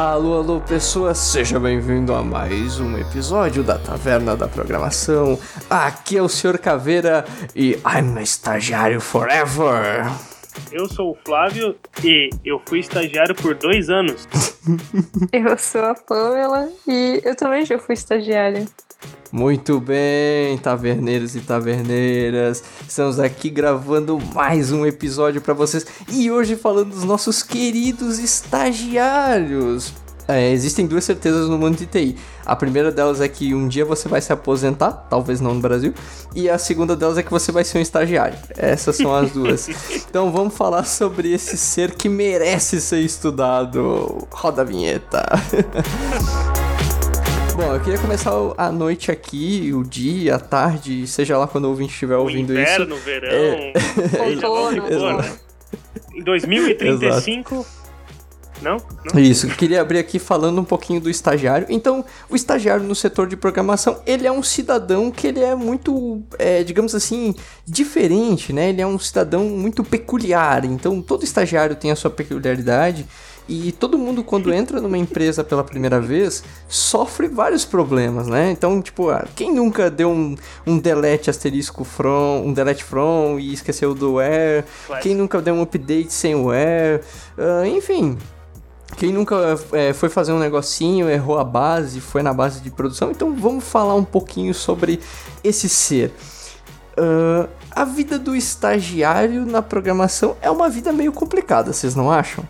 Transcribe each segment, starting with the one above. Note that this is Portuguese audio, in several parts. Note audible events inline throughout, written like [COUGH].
Alô, alô, pessoas, seja bem-vindo a mais um episódio da Taverna da Programação. Aqui é o Sr. Caveira e I'm a estagiário forever. Eu sou o Flávio e eu fui estagiário por dois anos. [LAUGHS] eu sou a Pamela e eu também já fui estagiária. Muito bem, taverneiros e taverneiras. Estamos aqui gravando mais um episódio para vocês e hoje falando dos nossos queridos estagiários. É, existem duas certezas no mundo de TI. A primeira delas é que um dia você vai se aposentar, talvez não no Brasil, e a segunda delas é que você vai ser um estagiário. Essas são as duas. [LAUGHS] então vamos falar sobre esse ser que merece ser estudado. Roda a vinheta. [LAUGHS] Bom, eu queria começar a noite aqui, o dia, a tarde, seja lá quando o ouvinte estiver ouvindo inverno, isso. Verão, é... outono, Em 2035. Não? Não? Isso, queria abrir aqui falando um pouquinho do estagiário. Então, o estagiário no setor de programação, ele é um cidadão que ele é muito, é, digamos assim, diferente, né? Ele é um cidadão muito peculiar. Então, todo estagiário tem a sua peculiaridade. E todo mundo, quando entra numa empresa pela primeira vez, sofre vários problemas, né? Então, tipo, ah, quem nunca deu um, um delete asterisco from, um delete from e esqueceu do where? Quem nunca deu um update sem o where? Uh, enfim, quem nunca é, foi fazer um negocinho, errou a base, foi na base de produção. Então vamos falar um pouquinho sobre esse ser. Uh, a vida do estagiário na programação é uma vida meio complicada, vocês não acham?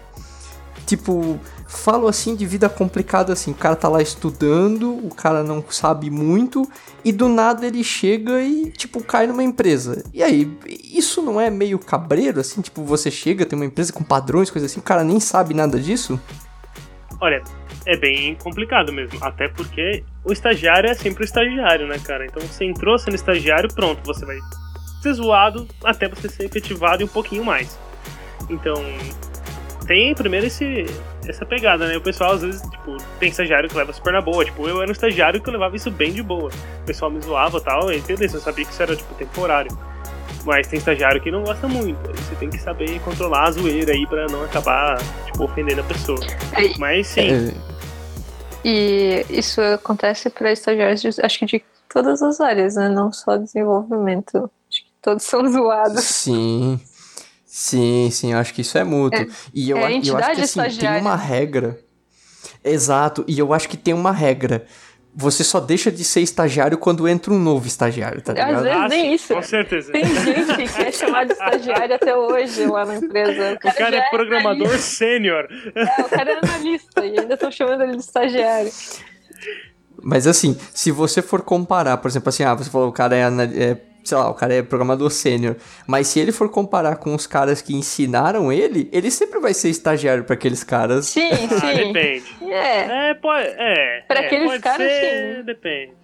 Tipo, falo assim de vida complicada assim, o cara tá lá estudando, o cara não sabe muito e do nada ele chega e tipo cai numa empresa. E aí, isso não é meio cabreiro assim, tipo, você chega, tem uma empresa com padrões, coisa assim, o cara nem sabe nada disso? Olha, é bem complicado mesmo, até porque o estagiário é sempre o estagiário, né, cara? Então você entrou sendo estagiário, pronto, você vai ser zoado até você ser efetivado e um pouquinho mais. Então, tem primeiro esse, essa pegada, né? O pessoal às vezes, tipo, tem estagiário que leva super na boa. Tipo, eu era um estagiário que eu levava isso bem de boa. O pessoal me zoava e tal, entendeu? Eu sabia que isso era, tipo, temporário. Mas tem estagiário que não gosta muito. Aí você tem que saber controlar a zoeira aí pra não acabar, tipo, ofendendo a pessoa. É, Mas sim. É... E isso acontece para estagiários, de, acho que de todas as áreas, né? Não só desenvolvimento. Acho que todos são zoados. Sim. Sim, sim, eu acho que isso é mútuo. É, e eu, é eu acho que assim, tem uma regra. Exato, e eu acho que tem uma regra. Você só deixa de ser estagiário quando entra um novo estagiário, tá ligado? Às vezes nem isso. Com certeza. Tem gente que é chamado de estagiário até hoje lá na empresa. O cara, o cara é, é programador sênior. É, o cara é analista e ainda estão chamando ele de estagiário. Mas assim, se você for comparar, por exemplo, assim, ah, você falou o cara é, é sei lá, o cara é programador sênior, mas se ele for comparar com os caras que ensinaram ele, ele sempre vai ser estagiário para aqueles caras. Sim, sim. Ah, depende. É. É, pode, é. Para é, aqueles caras, ser, sim. Depende.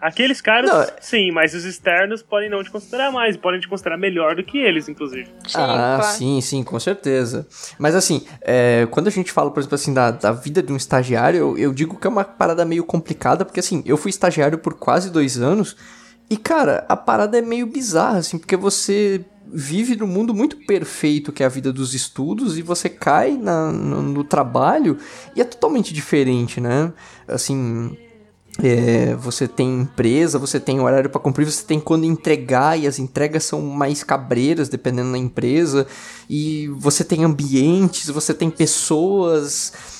Aqueles caras, não. sim, mas os externos podem não te considerar mais, podem te considerar melhor do que eles, inclusive. Sim, ah, claro. sim, sim, com certeza. Mas assim, é, quando a gente fala, por exemplo, assim, da, da vida de um estagiário, eu, eu digo que é uma parada meio complicada, porque assim, eu fui estagiário por quase dois anos, e cara, a parada é meio bizarra, assim, porque você vive num mundo muito perfeito que é a vida dos estudos e você cai na, no, no trabalho e é totalmente diferente, né? Assim, é, você tem empresa, você tem horário para cumprir, você tem quando entregar e as entregas são mais cabreiras dependendo da empresa e você tem ambientes, você tem pessoas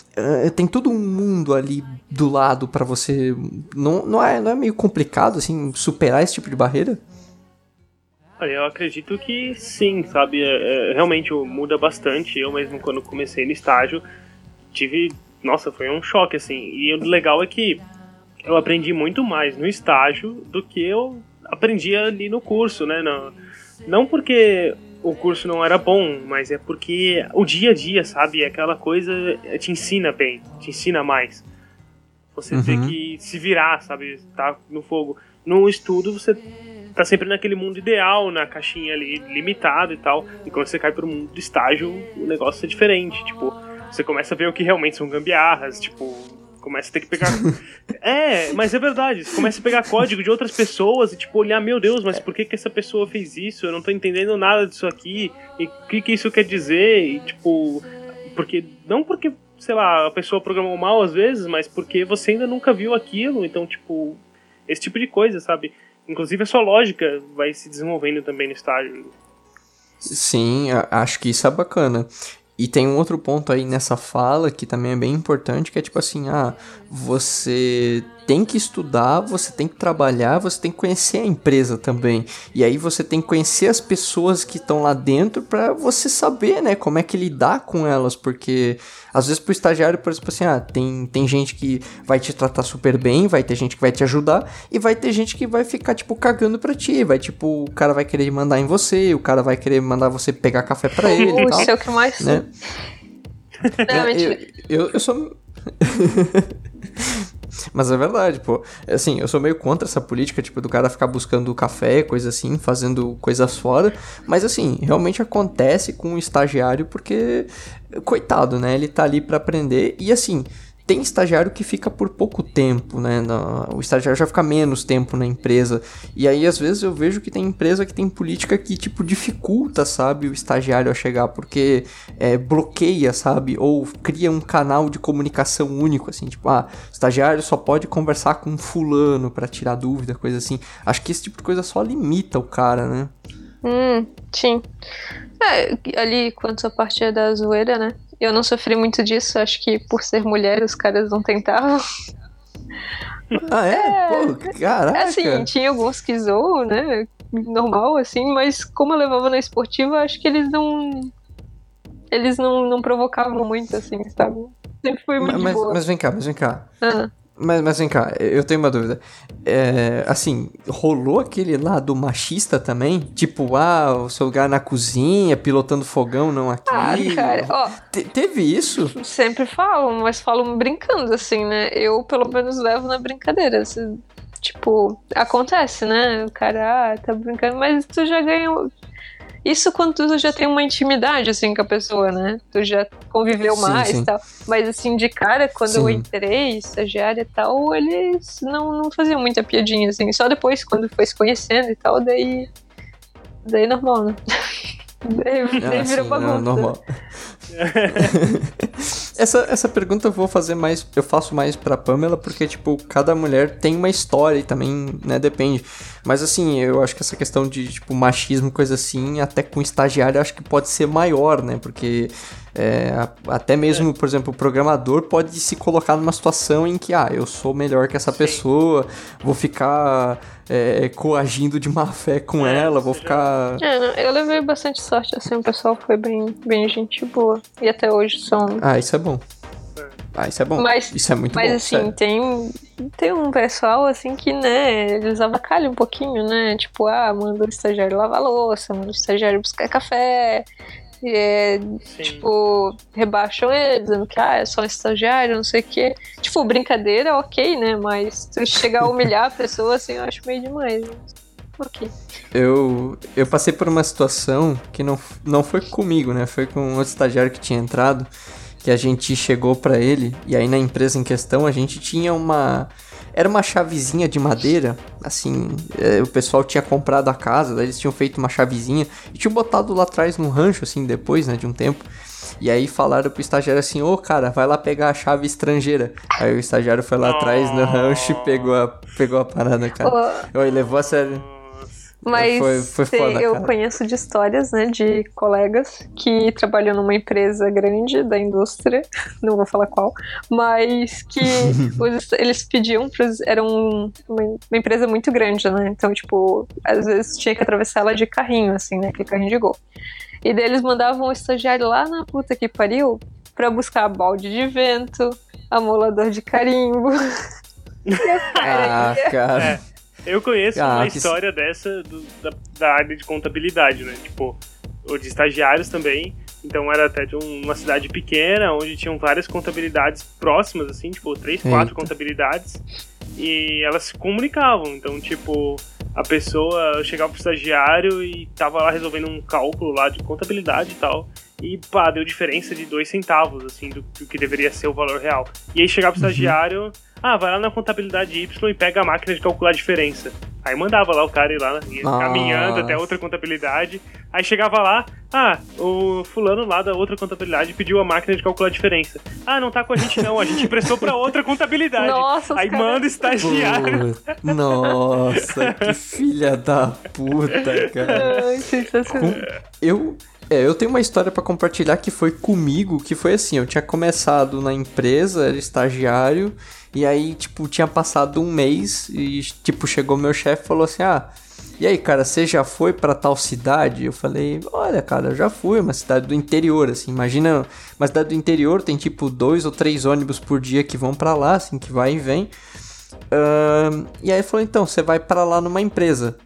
tem todo um mundo ali do lado para você. Não, não, é, não é meio complicado, assim, superar esse tipo de barreira? Eu acredito que sim, sabe? É, é, realmente muda bastante. Eu mesmo, quando comecei no estágio, tive. Nossa, foi um choque, assim. E o legal é que eu aprendi muito mais no estágio do que eu aprendi ali no curso, né? Não, não porque o curso não era bom, mas é porque o dia a dia, sabe? Aquela coisa te ensina bem, te ensina mais. Você uhum. tem que se virar, sabe? Tá no fogo. No estudo, você tá sempre naquele mundo ideal, na caixinha ali, limitado e tal. E quando você cai pro mundo do estágio, o negócio é diferente. Tipo, você começa a ver o que realmente são gambiarras, tipo, começa a ter que pegar. [LAUGHS] é, mas é verdade. Você começa a pegar código de outras pessoas e, tipo, olhar, meu Deus, mas por que, que essa pessoa fez isso? Eu não tô entendendo nada disso aqui. E o que, que isso quer dizer? E, tipo. Porque. Não porque sei lá, a pessoa programou mal às vezes, mas porque você ainda nunca viu aquilo, então, tipo, esse tipo de coisa, sabe? Inclusive a sua lógica vai se desenvolvendo também no estágio. Sim, acho que isso é bacana. E tem um outro ponto aí nessa fala que também é bem importante, que é tipo assim, ah, você tem que estudar, você tem que trabalhar, você tem que conhecer a empresa também. E aí você tem que conhecer as pessoas que estão lá dentro para você saber, né, como é que lidar com elas, porque às vezes pro estagiário, por exemplo, assim, ah, tem, tem gente que vai te tratar super bem, vai ter gente que vai te ajudar, e vai ter gente que vai ficar, tipo, cagando pra ti. Vai, tipo, o cara vai querer mandar em você, o cara vai querer mandar você pegar café pra [LAUGHS] ele. Uh, isso é o que mais. Né? Não, [LAUGHS] eu, eu, eu sou. [LAUGHS] Mas é verdade, pô. Assim, eu sou meio contra essa política, tipo, do cara ficar buscando café, coisa assim, fazendo coisas fora. Mas assim, realmente acontece com o estagiário porque, coitado, né? Ele tá ali para aprender. E assim, tem estagiário que fica por pouco tempo, né? o estagiário já fica menos tempo na empresa. E aí, às vezes, eu vejo que tem empresa que tem política que, tipo, dificulta, sabe, o estagiário a chegar, porque é, bloqueia, sabe? Ou cria um canal de comunicação único, assim, tipo, ah, estagiário só pode conversar com fulano para tirar dúvida, coisa assim. Acho que esse tipo de coisa só limita o cara, né? Hum, sim. É, ali, quanto a parte é da zoeira, né? Eu não sofri muito disso, acho que por ser mulher os caras não tentavam. Ah, é? é Pô, caraca! Assim, tinha alguns que zoam, né? Normal, assim, mas como eu levava na esportiva, acho que eles não. Eles não, não provocavam muito, assim, sabe? Sempre foi muito mas, boa. Mas vem cá, mas vem cá. Ah. Mas, mas vem cá, eu tenho uma dúvida. É, assim, rolou aquele lado machista também? Tipo, ah, o seu lugar na cozinha, pilotando fogão, não aqui. Ah, cara, ó. Te, teve isso? Sempre falam, mas falam brincando, assim, né? Eu, pelo menos, levo na brincadeira. Assim, tipo, acontece, né? O cara, ah, tá brincando, mas tu já ganhou. Isso quando tu já tem uma intimidade, assim, com a pessoa, né? Tu já conviveu sim, mais e tal. Mas, assim, de cara, quando sim. eu entrei, estagiária e tal, eles não, não faziam muita piadinha, assim. Só depois, quando foi se conhecendo e tal, daí... Daí normal, né? daí, [LAUGHS] daí ah, virou sim, bagunça. normal. [LAUGHS] essa, essa pergunta eu vou fazer mais, eu faço mais pra Pamela, porque, tipo, cada mulher tem uma história e também, né, depende. Mas, assim, eu acho que essa questão de, tipo, machismo, coisa assim, até com estagiário, acho que pode ser maior, né, porque é, até mesmo, por exemplo, o programador pode se colocar numa situação em que, ah, eu sou melhor que essa Sim. pessoa, vou ficar é, coagindo de má fé com é, ela, vou ficar. É, não, eu levei bastante sorte, assim, o pessoal foi bem, bem gente boa. E até hoje são. Ah, isso é bom. Ah, isso é bom. Mas, isso é muito mas, bom. Mas assim, tem, tem um pessoal assim que, né, eles avacalham um pouquinho, né? Tipo, ah, manda o estagiário lavar louça, manda o estagiário buscar café. É, tipo, rebaixam ele, dizendo que ah, é só um estagiário, não sei o quê. Tipo, brincadeira, ok, né? Mas tu chegar a humilhar a pessoa, assim, eu acho meio demais. Né? Ok. Eu, eu passei por uma situação que não, não foi comigo, né? Foi com outro estagiário que tinha entrado, que a gente chegou para ele, e aí na empresa em questão a gente tinha uma era uma chavezinha de madeira, assim, é, o pessoal tinha comprado a casa, daí eles tinham feito uma chavezinha e tinham botado lá atrás no rancho, assim, depois, né, de um tempo. E aí falaram pro estagiário assim, ô oh, cara, vai lá pegar a chave estrangeira. Aí o estagiário foi lá atrás no rancho e pegou a, pegou a parada, cara. Oh. Ele levou a sério. Mas foi, foi foda, eu cara. conheço de histórias, né, de colegas que trabalham numa empresa grande da indústria, [LAUGHS] não vou falar qual, mas que [LAUGHS] os, eles pediam para era um, uma, uma, empresa muito grande, né? Então, tipo, às vezes tinha que atravessar ela de carrinho, assim, né, aquele carrinho de gol. E daí eles mandavam o estagiário lá na puta que pariu para buscar balde de vento, amolador de carimbo. [LAUGHS] ah, cara. É. Eu conheço ah, uma história dessa do, da, da, área de contabilidade, né? Tipo, ou de estagiários também. Então era até de um, uma cidade pequena, onde tinham várias contabilidades próximas, assim, tipo, três, quatro Eita. contabilidades. E elas se comunicavam. Então, tipo, a pessoa chegava pro estagiário e tava lá resolvendo um cálculo lá de contabilidade e tal. E pá, deu diferença de dois centavos, assim, do, do que deveria ser o valor real. E aí chegava pro uhum. estagiário, ah, vai lá na contabilidade Y e pega a máquina de calcular a diferença. Aí mandava lá o cara ir lá, ia Nossa. caminhando até outra contabilidade. Aí chegava lá, ah, o fulano lá da outra contabilidade pediu a máquina de calcular a diferença. Ah, não tá com a gente não, a gente emprestou pra outra contabilidade. Nossa, os Aí caras- manda o estagiário. Nossa, que filha da puta, cara. Ai, sensacional. Eu, é, eu tenho uma história pra compartilhar que foi comigo, que foi assim, eu tinha começado na empresa, era estagiário, e aí, tipo, tinha passado um mês e, tipo, chegou meu chefe e falou assim, ah, e aí, cara, você já foi pra tal cidade? Eu falei, olha, cara, eu já fui, uma cidade do interior, assim, imagina, uma cidade do interior tem, tipo, dois ou três ônibus por dia que vão pra lá, assim, que vai e vem. Ahn, e aí falou, então, você vai pra lá numa empresa.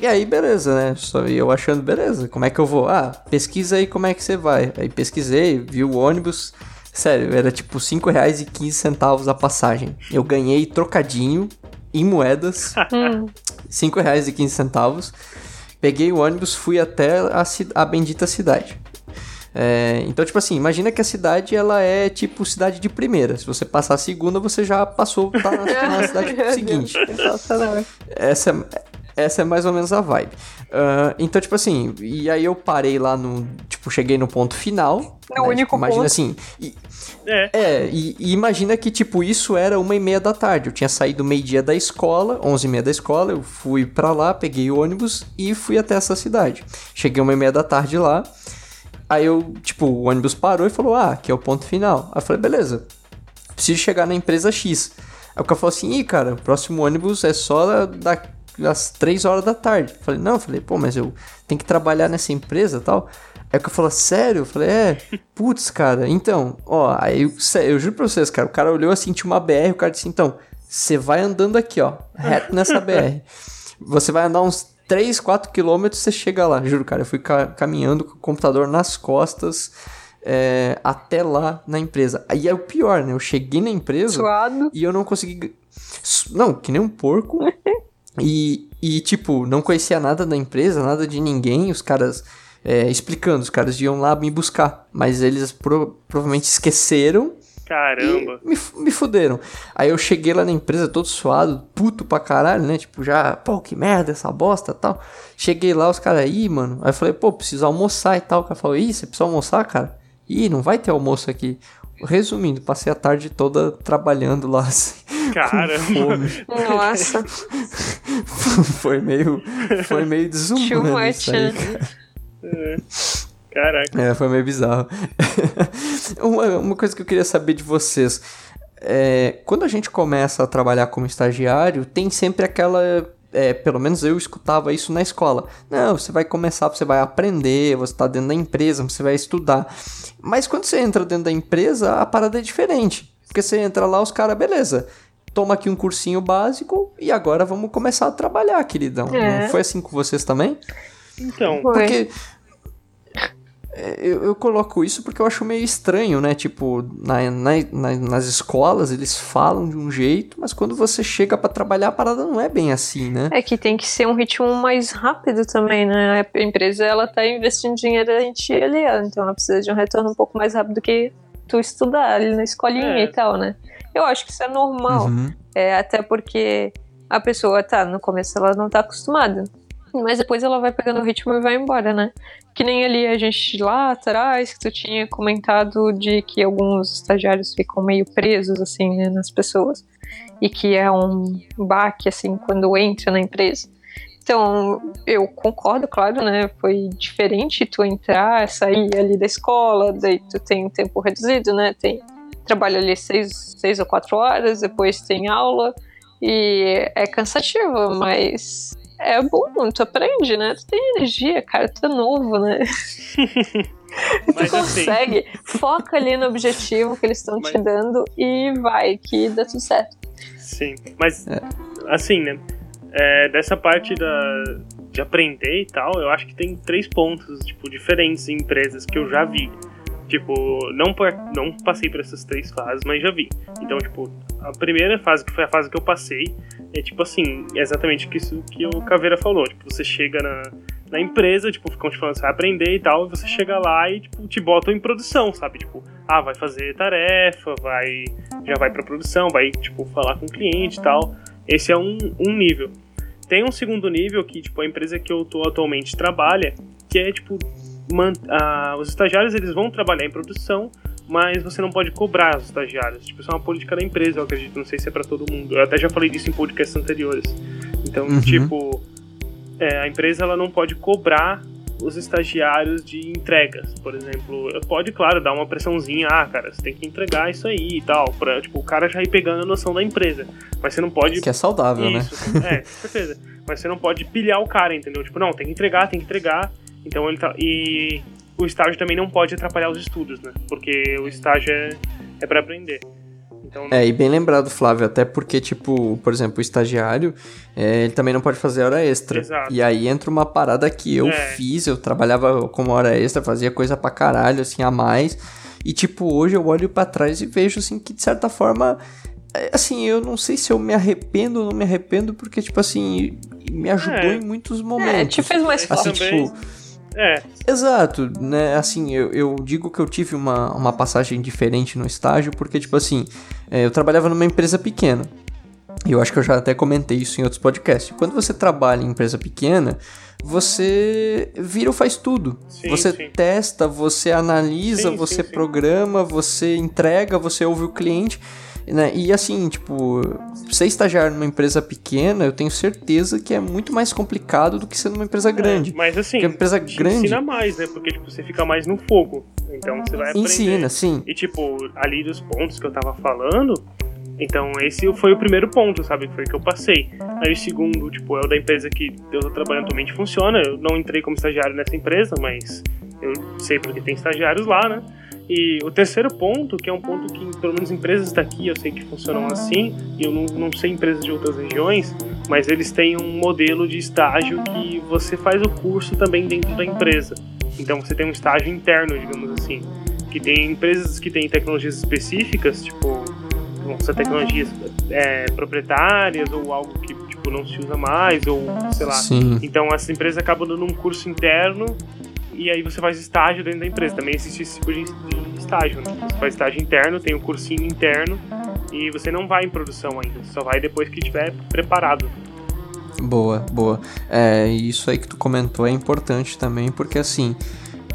E aí, beleza, né? Só eu achando, beleza, como é que eu vou? Ah, pesquisa aí como é que você vai. Aí pesquisei, vi o ônibus. Sério, era tipo R$ 5,15 a passagem. Eu ganhei trocadinho em moedas, [LAUGHS] Hum, R$ 5,15. Peguei o ônibus, fui até a, a bendita cidade. É, então, tipo assim, imagina que a cidade ela é tipo cidade de primeira. Se você passar a segunda, você já passou, tá na, [LAUGHS] na cidade seguinte. Essa, é- essa é mais ou menos a vibe. Ah, então, tipo assim, e aí eu parei lá no. Tipo, cheguei no ponto final. No único tipo, Imagina ponto. assim. E, É. é, e, e imagina que, tipo, isso era uma e meia da tarde. Eu tinha saído meio-dia da escola, onze e meia da escola, eu fui pra lá, peguei o ônibus e fui até essa cidade. Cheguei uma e meia da tarde lá. Aí eu, tipo, o ônibus parou e falou, ah, aqui é o ponto final. Aí eu falei, beleza, preciso chegar na empresa X. Aí o cara falou assim, ih, cara, o próximo ônibus é só da, das 3 horas da tarde. Eu falei, não, eu falei, pô, mas eu tenho que trabalhar nessa empresa e tal. Aí o cara falou, sério? Eu falei, é, putz, cara, então, ó, aí eu, eu juro pra vocês, cara, o cara olhou assim, tinha uma BR, o cara disse, então, você vai andando aqui, ó, reto nessa BR. Você vai andar uns 3, 4 quilômetros, você chega lá. Juro, cara, eu fui ca- caminhando com o computador nas costas é, até lá na empresa. Aí é o pior, né? Eu cheguei na empresa Suado. e eu não consegui. Não, que nem um porco. [LAUGHS] e, e, tipo, não conhecia nada da empresa, nada de ninguém. Os caras é, explicando, os caras iam lá me buscar. Mas eles pro- provavelmente esqueceram Caramba. me, me fuderam. Aí eu cheguei lá na empresa todo suado, puto pra caralho, né? Tipo, já, pô, que merda essa bosta e tal. Cheguei lá, os caras, ih, mano. Aí eu falei, pô, preciso almoçar e tal. O cara falou, ih, você precisa almoçar, cara? Ih, não vai ter almoço aqui. Resumindo, passei a tarde toda trabalhando lá, assim. com Caramba. fome. Nossa, [LAUGHS] foi meio, foi meio desumano aí, né? Caraca. É, foi meio bizarro. [LAUGHS] uma, uma coisa que eu queria saber de vocês. É, quando a gente começa a trabalhar como estagiário, tem sempre aquela. É, pelo menos eu escutava isso na escola. Não, você vai começar, você vai aprender, você está dentro da empresa, você vai estudar. Mas quando você entra dentro da empresa, a parada é diferente. Porque você entra lá, os caras, beleza. Toma aqui um cursinho básico e agora vamos começar a trabalhar, queridão. É. Não foi assim com vocês também? Então, Foi. Porque eu, eu coloco isso porque eu acho meio estranho, né? Tipo, na, na- na- nas escolas eles falam de um jeito, mas quando você chega pra trabalhar a parada não é bem assim, né? É que tem que ser um ritmo mais rápido também, né? A empresa ela tá investindo dinheiro em ti ali, então ela precisa de um retorno um pouco mais rápido que tu estudar ali na escolinha É. e tal, né? Eu acho que isso é normal. Uhum. É, até porque a pessoa tá, no começo ela não tá acostumada. Mas depois ela vai pegando o ritmo e vai embora, né? Que nem ali a gente lá atrás, que tu tinha comentado de que alguns estagiários ficam meio presos, assim, né, nas pessoas. E que é um baque, assim, quando entra na empresa. Então, eu concordo, claro, né? Foi diferente tu entrar, sair ali da escola, daí tu tem um tempo reduzido, né? Tem trabalho ali seis, seis ou quatro horas, depois tem aula e é cansativo, mas é bom, tu aprende, né? Tu tem energia, cara, tu é novo, né? [LAUGHS] tu Mas assim- consegue, foca ali no objetivo que eles estão te Mas- dando e vai, que dá tudo certo. sim. Mas, assim, né? é, dessa parte da, de aprender e tal, eu acho que tem três pontos, tipo, diferentes em empresas que eu já vi. Tipo, não, não passei por essas três fases, mas já vi. Então, tipo, a primeira fase, que foi a fase que eu passei, é tipo assim, exatamente isso que o Caveira falou. Tipo, você chega na, na empresa, tipo, ficam te falando, você vai aprender e tal, e você chega lá e, tipo, te botam em produção, sabe? Tipo, ah, vai fazer tarefa, vai. já vai pra produção, vai, tipo, falar com o cliente e tal. Esse é um, um nível. Tem um segundo nível que, tipo, a empresa que eu tô atualmente trabalha, que é, tipo, man, ah, os estagiários eles vão trabalhar em produção, mas você não pode cobrar os estagiários. Tipo, isso é uma política da empresa, eu acredito. Não sei se é para todo mundo. Eu até já falei disso em podcasts anteriores. Então, uhum. tipo, é, a empresa ela não pode cobrar os estagiários de entregas, por exemplo. Pode, claro, dar uma pressãozinha, ah, cara, você tem que entregar isso aí e tal, pra, tipo, o cara já ir pegando a noção da empresa. Mas você não pode... Que é saudável, né? isso, né? É, com certeza. Mas você não pode pilhar o cara, entendeu? Tipo, não, tem que entregar, tem que entregar. Então ele tá... E o estágio também não pode atrapalhar os estudos, né? Porque o estágio é, é para aprender. Então, É, e bem lembrado, Flávio, até porque, tipo, por exemplo, o estagiário, é, ele também não pode fazer hora extra. Exato. E aí entra uma parada que eu é. fiz, eu trabalhava como hora extra, fazia coisa pra caralho, assim, a mais. E, tipo, hoje eu olho para trás e vejo, assim, que de certa forma, é, assim, eu não sei se eu me arrependo ou não me arrependo, porque, tipo, assim, me ajudou é. em muitos momentos. É, te fez mais assim, tipo, é. Exato, né? Assim, eu, eu digo que eu tive uma, uma passagem diferente no estágio, porque, tipo assim, é, eu trabalhava numa empresa pequena. E eu acho que eu já até comentei isso em outros podcasts. Quando você trabalha em empresa pequena, você vira ou faz tudo. Sim, você sim. testa, você analisa, Sim, você programa, você entrega, você ouve o cliente. Né? E assim, tipo, ser estagiário numa empresa pequena, eu tenho certeza que é muito mais complicado do que ser numa empresa grande. É, mas assim, Porque a empresa grande ensina mais, né? Porque tipo, você fica mais no fogo. Então você vai aprender. ensina, sim. E tipo, ali dos pontos que eu tava falando, então esse foi o primeiro ponto, sabe? Foi o que eu passei. Aí o segundo, tipo, é o da empresa que eu tô trabalhando atualmente funciona. Eu não entrei como estagiário nessa empresa, mas eu sei porque tem estagiários lá, né? E o terceiro ponto, que é um ponto que, pelo menos empresas daqui, eu sei que funcionam assim, e eu não, não sei empresas de outras regiões, mas eles têm um modelo de estágio que você faz o curso também dentro da empresa. Então você tem um estágio interno, digamos assim. Que tem empresas que têm tecnologias específicas, tipo, vão ser tecnologias é, proprietárias ou algo que tipo, não se usa mais, ou sei lá. Sim. Então essas empresas acabam dando um curso interno e aí você faz estágio dentro da empresa. Também existe esse tipo de estágio, né? Você faz estágio interno, tem o um cursinho interno e você não vai em produção ainda, só vai depois que estiver preparado. Boa, boa. É, isso aí que tu comentou é importante também, porque assim,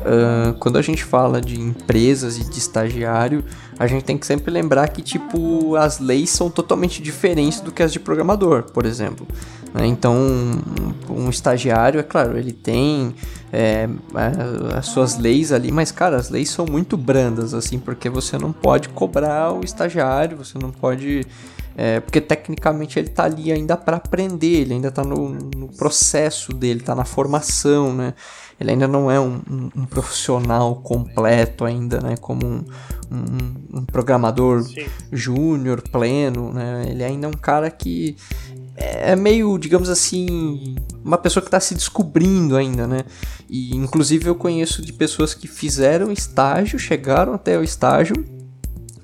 ah, quando a gente fala de empresas e de estagiário, a gente tem que sempre lembrar que, tipo, as leis são totalmente diferentes do que as de programador, por exemplo. Né? Então, um, um estagiário, é claro, ele tem é, a- as suas leis ali, mas, cara, as leis são muito brandas, assim, porque você não pode cobrar o estagiário, você não pode. é, porque tecnicamente ele tá ali ainda para aprender, ele ainda tá no, no processo dele, tá na formação, né? Ele ainda não é um, um- um profissional completo ainda, né? Como um, um- programador júnior, pleno, né? Ele ainda é um cara que é meio, digamos assim, uma pessoa que está se descobrindo ainda, né? E inclusive eu conheço de pessoas que fizeram estágio, chegaram até o estágio,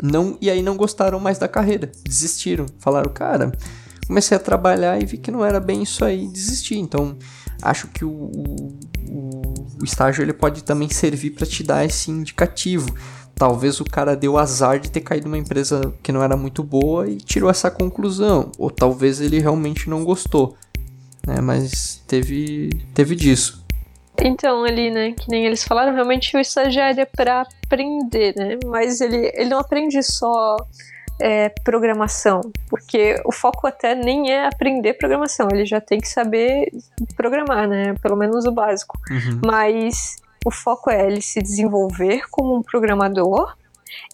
não e aí não gostaram mais da carreira, desistiram, falaram, cara, comecei a trabalhar e vi que não era bem isso aí, desisti. Então acho que o, o, o- o estágio ele pode também servir para te dar esse indicativo. Talvez o cara deu azar de ter caído numa empresa que não era muito boa e tirou essa conclusão. Ou talvez ele realmente não gostou. Né? Mas teve, teve disso. Então, ali, né, que nem eles falaram, realmente o estagiário é pra aprender, né? Mas ele, ele não aprende só é, programação, porque o foco até nem é aprender programação, ele já tem que saber programar, né? Pelo menos o básico. Uhum. Mas o foco é ele se desenvolver como um programador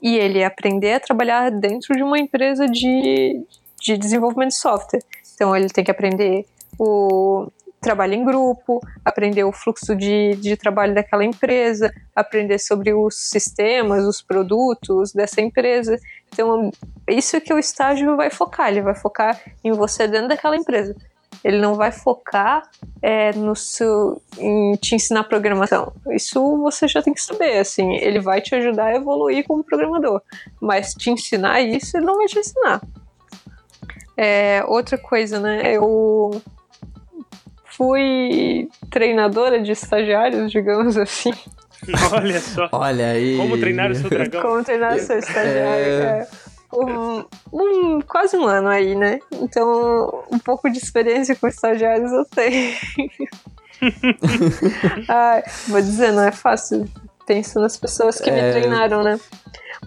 e ele aprender a trabalhar dentro de uma empresa de, de desenvolvimento de software. Então ele tem que aprender o trabalho em grupo, aprender o fluxo de, de trabalho daquela empresa, aprender sobre os sistemas, os produtos dessa empresa. Então, isso é que o estágio vai focar, ele vai focar em você dentro daquela empresa. Ele não vai focar é, no seu, em te ensinar programação. Isso você já tem que saber, assim. Ele vai te ajudar a evoluir como programador. Mas te ensinar isso, ele não vai te ensinar. É, outra coisa, né? Eu fui treinadora de estagiários, digamos assim. [LAUGHS] Olha só. Olha aí. Como treinar o seu dragão. Como treinar o seu estagiário. É... Um, um, quase um ano aí, né? Então, um pouco de experiência com estagiários eu tenho. [LAUGHS] vou dizer, não é fácil. Penso nas pessoas que é... me treinaram, né?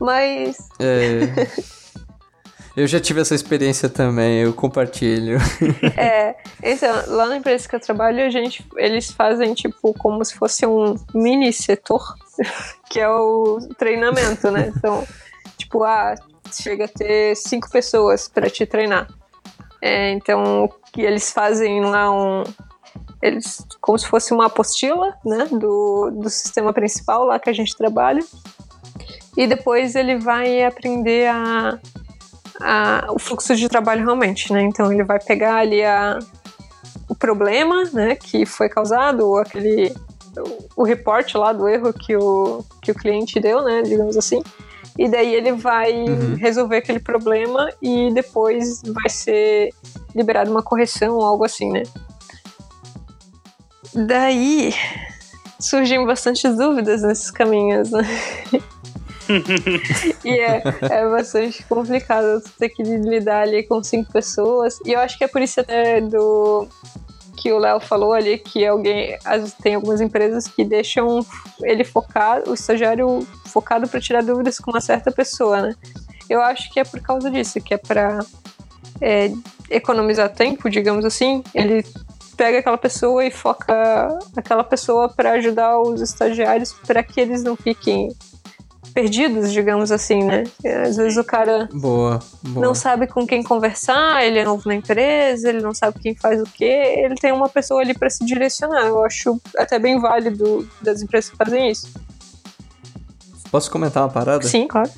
Mas. É... [LAUGHS] Eu já tive essa experiência também, eu compartilho. [LAUGHS] É, então, lá na empresa que eu trabalho, a gente, eles fazem tipo como se fosse um mini setor, que é o treinamento, né? Então, tipo, ah, chega a ter cinco pessoas para te treinar. É, então, que eles fazem lá um, eles como se fosse uma apostila, né, do, do sistema principal lá que a gente trabalha. E depois ele vai aprender a a, o fluxo de trabalho realmente, né? Então ele vai pegar ali a, o problema, né, que foi causado, ou aquele o, o reporte lá do erro que o, que o cliente deu, né, digamos assim. E daí ele vai uhum. resolver aquele problema e depois vai ser liberado uma correção ou algo assim, né? Daí surgem bastantes dúvidas nesses caminhos, né? [LAUGHS] e é, é bastante complicado ter que lidar ali com cinco pessoas. E eu acho que é por isso até do que o Léo falou ali que alguém tem algumas empresas que deixam ele focar o estagiário focado para tirar dúvidas com uma certa pessoa, né? Eu acho que é por causa disso, que é para é, economizar tempo, digamos assim. Ele pega aquela pessoa e foca aquela pessoa para ajudar os estagiários para que eles não fiquem perdidos, digamos assim, né? Às vezes o cara boa, boa. não sabe com quem conversar, ele é novo na empresa, ele não sabe quem faz o quê, ele tem uma pessoa ali para se direcionar. Eu acho até bem válido das empresas que fazem isso. Posso comentar uma parada? Sim, claro.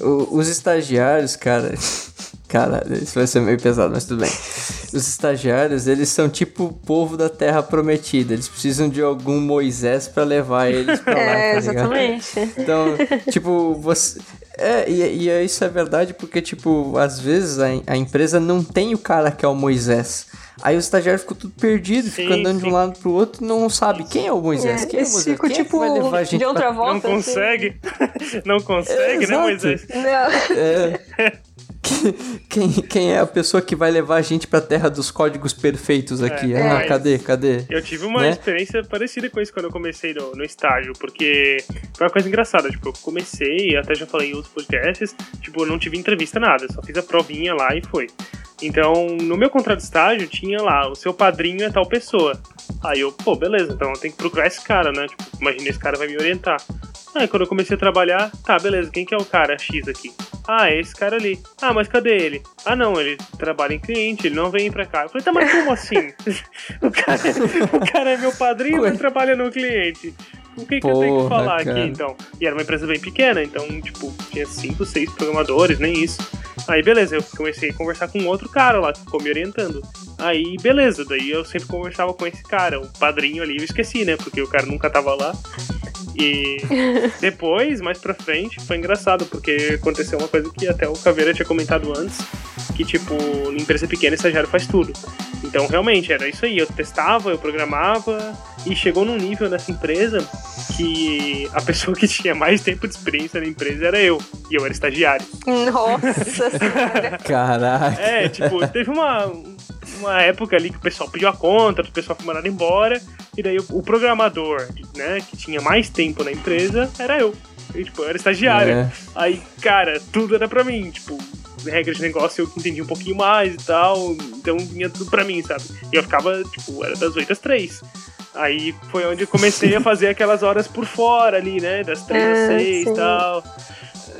O, os estagiários, cara. [LAUGHS] Cara, isso vai ser meio pesado, mas tudo bem. Os estagiários, eles são tipo o povo da Terra Prometida. Eles precisam de algum Moisés para levar eles pra lá, [LAUGHS] é, tá exatamente. Então, tipo, você... É, e, e, isso é verdade porque, tipo, às vezes a, a, empresa não tem o cara que é o Moisés. Aí o estagiário ficam tudo perdido, sim, fica andando sim. de um lado pro outro e não sabe quem é o Moisés. É, quem é o Moisés? Fico, quem tipo, é que vai levar a gente de outra pra... volta. Não assim. consegue. [LAUGHS] não consegue, é, né, Moisés? Não. É. [LAUGHS] Quem, quem é a pessoa que vai levar a gente pra terra dos códigos perfeitos aqui? É, ah, cadê, cadê? Eu tive uma né? experiência parecida com isso quando eu comecei no, no, estágio, porque foi uma coisa engraçada. Tipo, eu comecei, até já falei em outros podcasts, tipo, eu não tive entrevista nada, só fiz a provinha lá e foi. Então, no meu contrato de estágio tinha lá, o seu padrinho é tal pessoa. Aí eu, pô, beleza, então eu tenho que procurar esse cara, né? Tipo, imagina esse cara vai me orientar. Aí quando eu comecei a trabalhar, tá, beleza, quem que é o cara X aqui? Ah, é esse cara ali. Ah, mas cadê ele? Ah, não, ele trabalha em cliente, ele não vem pra cá. Eu falei, tá, mas como assim? [LAUGHS] o, cara, o cara é meu padrinho, mas trabalha no cliente. O que, que Porra, eu tenho que falar cara. aqui, então? E era uma empresa bem pequena, então, tipo, tinha cinco, seis programadores, nem isso. Aí, beleza, eu comecei a conversar com outro cara lá, que ficou me orientando. Aí, beleza, daí eu sempre conversava com esse cara, o padrinho ali, eu esqueci, né, porque o cara nunca tava lá. E [LAUGHS] depois, mais pra frente, foi engraçado, porque aconteceu uma coisa que até o Caveira tinha comentado antes, que, tipo, em empresa pequena, estagiário faz tudo. Então, realmente, era isso aí. Eu testava, eu programava, e chegou num nível nessa empresa que a pessoa que tinha mais tempo de experiência na empresa era eu, e eu era estagiário. Nossa [LAUGHS] Caraca. É, tipo, teve uma, uma época ali que o pessoal pediu a conta, o pessoal foi mandado embora, e daí o, o programador, né, que tinha mais tempo na empresa, era eu. E, tipo, eu era estagiário. É. Aí, cara, tudo era pra mim, tipo, regra de negócio eu entendi um pouquinho mais e tal, então vinha tudo pra mim, sabe? E eu ficava, tipo, era das 8 às 3. Aí foi onde eu comecei a fazer aquelas horas por fora ali, né? Das 3 às 6 e tal.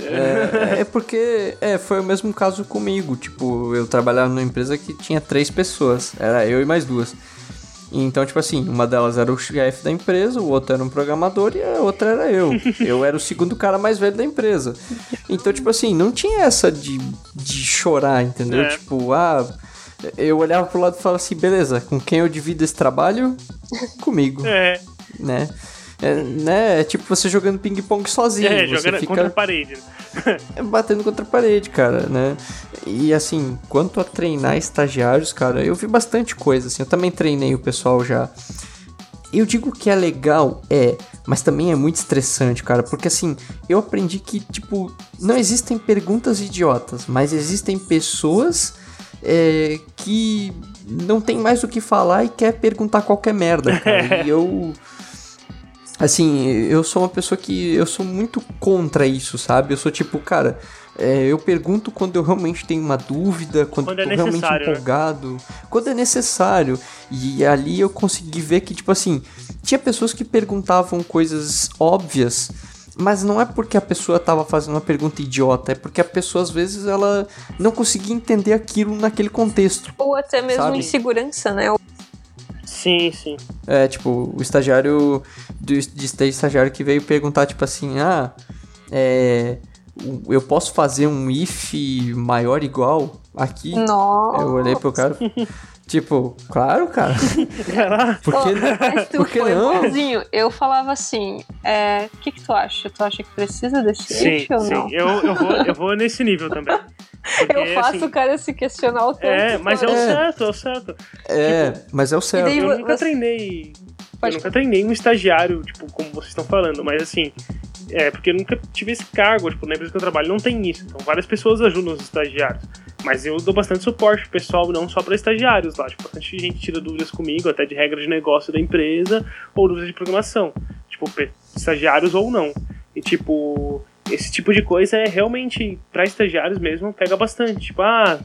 É, é, porque é, foi o mesmo caso comigo. Tipo, eu trabalhava numa empresa que tinha três pessoas. Era eu e mais duas. Então, tipo assim, uma delas era o chefe da empresa, o outro era um programador e a outra era eu. [LAUGHS] Eu era o segundo cara mais velho da empresa. Então, tipo assim, não tinha essa de, de chorar, entendeu? É. Tipo, ah, eu olhava pro lado e falava assim, beleza, com quem eu divido esse trabalho? [LAUGHS] Comigo. É. Né? É, né? é tipo você jogando ping-pong sozinho. É, você jogando fica contra a parede. [LAUGHS] batendo contra a parede, cara, né? E assim, quanto a treinar estagiários, cara, eu vi bastante coisa, assim. Eu também treinei o pessoal já. Eu digo que é legal, é, mas também é muito estressante, cara, porque assim, eu aprendi que, tipo, não existem perguntas idiotas, mas existem pessoas é, que não tem mais o que falar e quer perguntar qualquer merda, cara. [LAUGHS] e eu. Assim, eu sou uma pessoa que. Eu sou muito contra isso, sabe? Eu sou tipo, cara. é, eu pergunto quando eu realmente tenho uma dúvida, quando, Quando eu é tô realmente necessário, né? empolgado, quando é necessário. E ali eu consegui ver que, tipo assim, tinha pessoas que perguntavam coisas óbvias, mas não é porque a pessoa tava fazendo uma pergunta idiota, é porque a pessoa às vezes ela não conseguia entender aquilo naquele contexto. Ou até mesmo Sabe? insegurança, né? Sim, sim. É, tipo, o estagiário do de estagiário que veio perguntar, tipo assim, ah, é. Eu posso fazer um if maior igual aqui? Nossa. Eu olhei pro cara. [LAUGHS] tipo, claro, cara. [LAUGHS] Por que, Mas tu por que foi não? bonzinho. Eu falava assim, é, o que que tu acha? Tu acha que precisa desse Sim, ou sim. não? Eu, eu, vou, eu vou nesse nível também. Porque, Eu faço assim, o cara se questionar o tempo É, mas é o. É. certo, é o certo. É, mas é o certo. daí- Eu nunca você- treinei. Pode eu nunca treinei um estagiário, tipo, como vocês estão falando, mas assim. É, porque eu nunca tive esse cargo, tipo, na empresa que eu trabalho não tem isso. Então várias pessoas ajudam os estagiários. Mas eu dou bastante suporte pro pessoal, não só para estagiários lá. Tipo, bastante gente tira dúvidas comigo, até de regra de negócio da empresa, ou dúvidas de programação. Tipo, estagiários ou não. E tipo, esse tipo de coisa é realmente, para estagiários mesmo, pega bastante. Tipo, ah,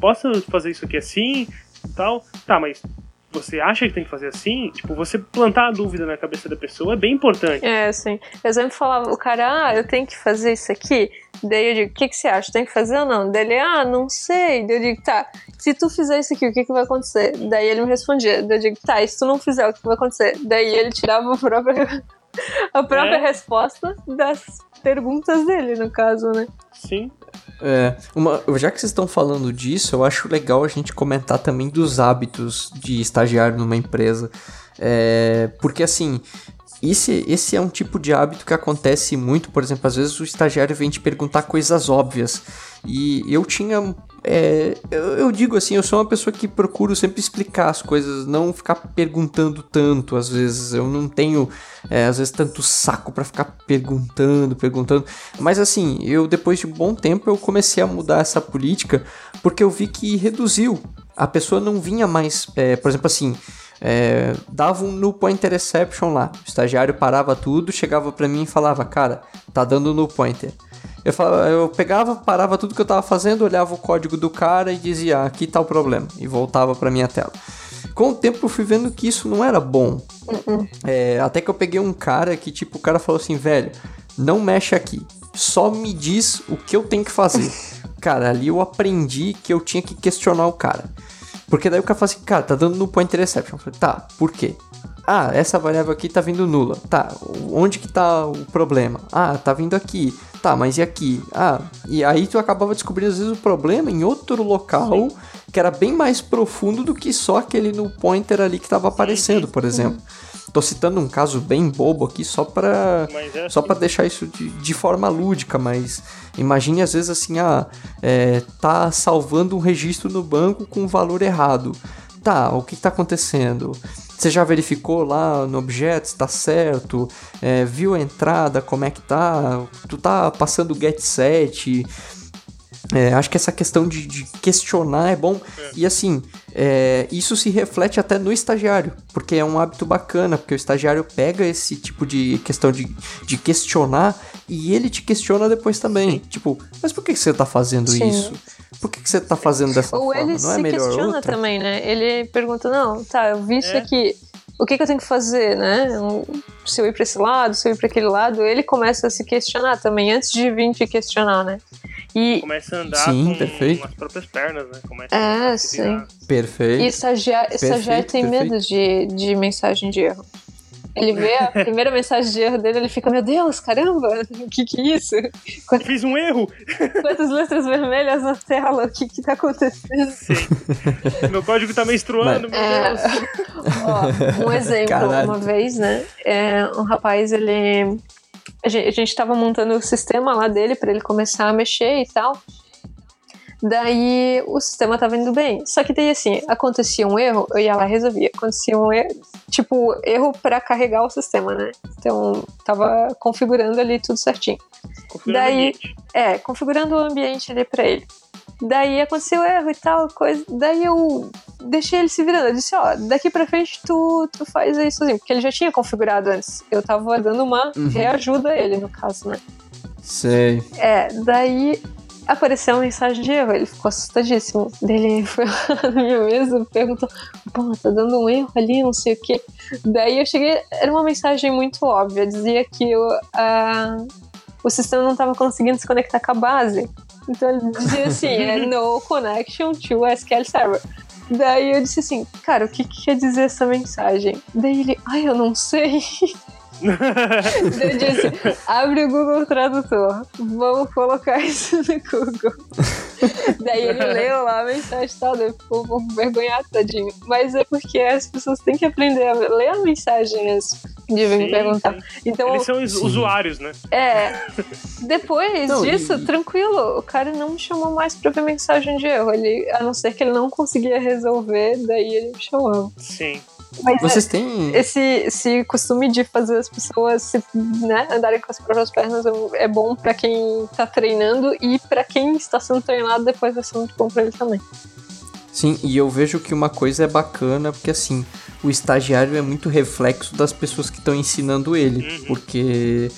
posso fazer isso aqui assim tal? Tá, mas você acha que tem que fazer assim? Tipo, você plantar a dúvida na cabeça da pessoa é bem importante. É, assim. Eu sempre falava, o cara, ah, eu tenho que fazer isso aqui. Daí eu digo, o que, que você acha? Tem que fazer ou não? Daí ele, ah, não sei. Daí eu digo, tá, se tu fizer isso aqui, o que, que vai acontecer? Daí ele me respondia. Daí eu digo, tá, e se tu não fizer, o que vai acontecer? Daí ele tirava a própria, [LAUGHS] a própria É. resposta das perguntas dele, no caso, né? Sim. É, uma, já que vocês estão falando disso, eu acho legal a gente comentar também dos hábitos de estagiário numa empresa. É, porque assim, esse, esse é um tipo de hábito que acontece muito, por exemplo, às vezes o estagiário vem te perguntar coisas óbvias. E eu tinha. É, eu, eu digo assim, eu sou uma pessoa que procuro sempre explicar as coisas, não ficar perguntando tanto. Às vezes eu não tenho, é, às vezes, tanto saco pra ficar perguntando, perguntando. Mas assim, eu depois de um bom tempo eu comecei a mudar essa política porque eu vi que reduziu. A pessoa não vinha mais, é, por exemplo, assim. É, dava um no pointer exception lá. O estagiário parava tudo, chegava pra mim e falava: Cara, tá dando no pointer. Eu, falava, eu pegava, parava tudo que eu tava fazendo, olhava o código do cara e dizia: ah, Aqui tá o problema. E voltava pra minha tela. Com o tempo eu fui vendo que isso não era bom. É, até que eu peguei um cara que, tipo, o cara falou assim: Velho, não mexe aqui. Só me diz o que eu tenho que fazer. [LAUGHS] cara, ali eu aprendi que eu tinha que questionar o cara. Porque daí o cara fala assim, cara, tá dando no point interception. Eu falei, tá, por quê? Ah, essa variável aqui tá vindo nula. Tá, onde que tá o problema? Ah, tá vindo aqui. Tá, mas e aqui? Ah, e aí tu acabava descobrindo às vezes o problema em outro local que era bem mais profundo do que só aquele no pointer ali que tava aparecendo, por exemplo. Tô citando um caso bem bobo aqui só pra Mas é só assim. para deixar isso de, de forma lúdica, mas imagine às vezes assim, ah, é, tá salvando um registro no banco com um valor errado. Tá, o que tá acontecendo? Você já verificou lá no objeto se tá certo? É, viu a entrada, como é que tá? Tu tá passando o get set? É, acho que essa questão de, de questionar é bom. E assim, é, isso se reflete até no estagiário, porque é um hábito bacana, porque o estagiário pega esse tipo de questão de, de questionar e ele te questiona depois também. Tipo, mas por que, que você tá fazendo Sim. isso? Por que, que você tá fazendo dessa Ou forma? ele Não é se melhor questiona outra? também, né? Ele pergunta, não, tá, eu vi isso É. aqui. O que, que eu tenho que fazer, né? Se eu ir pra esse lado, se eu ir pra aquele lado, ele começa a se questionar também, antes de vir te questionar, né? E, Começa a andar Sim, com perfeito. as próprias pernas, né? Começa É, a sim. Perfeito. e estagiário, estagiário tem perfeito. medo de, de mensagem de erro. Ele vê a primeira mensagem de erro dele, ele fica, meu Deus, caramba, o [LAUGHS] que que é isso? Quantas, Fiz um erro! Quantas letras vermelhas na tela, o que que tá acontecendo? Sim. meu código tá menstruando, Mas, meu é... Deus. Ó, um exemplo, Caralho. uma vez, né, é, um rapaz, ele... A gente, a gente tava montando o sistema lá dele para ele começar a mexer e tal. Daí o sistema tava indo bem. Só que daí assim, acontecia um erro, eu ia lá e resolvia. Acontecia um erro, tipo, erro para carregar o sistema, né? Então, tava configurando ali tudo certinho. Configurando daí, é, configurando o ambiente ali para ele. Daí aconteceu erro e tal, coisa. Daí eu deixei ele se virando. Eu disse, ó, daqui pra frente tu, tu faz isso sozinho. Porque ele já tinha configurado antes. Eu tava dando uma uhum. reajuda a ele, no caso, né? Sei. É, daí apareceu uma mensagem de erro. Ele ficou assustadíssimo. Ele foi lá [LAUGHS] na minha mesa e perguntou: Pô, tá dando um erro ali, não sei o quê. Daí eu cheguei, era uma mensagem muito óbvia. Dizia que eu, uh, o sistema não estava conseguindo se conectar com a base. Então ele dizia assim: é [LAUGHS] no connection to SQL Server. Daí eu disse assim, cara, o que, que quer dizer essa mensagem? Daí ele, ai, eu não sei. [LAUGHS] eu disse, abre o Google Tradutor. Vamos colocar isso no Google. Daí ele leu lá a mensagem e tal, daí ficou um pouco vergonhado, tadinho. Mas é porque as pessoas têm que aprender a ler a mensagem antes de vir me perguntar. Então, Eles são sim. usuários, né? É. [LAUGHS] Depois não, disso, e... tranquilo, o cara não me chamou mais pra ver mensagem de erro. Ele, a não ser que ele não conseguia resolver, daí ele me chamou. Sim. Mas Vocês têm. Esse, esse costume de fazer as pessoas se, né, andarem com as próprias pernas é bom para quem tá treinando e para quem está sendo treinado depois vai ser muito bom pra ele também. Sim, e eu vejo que uma coisa é bacana, porque assim, o estagiário é muito reflexo das pessoas que estão ensinando ele. Uhum. Porque,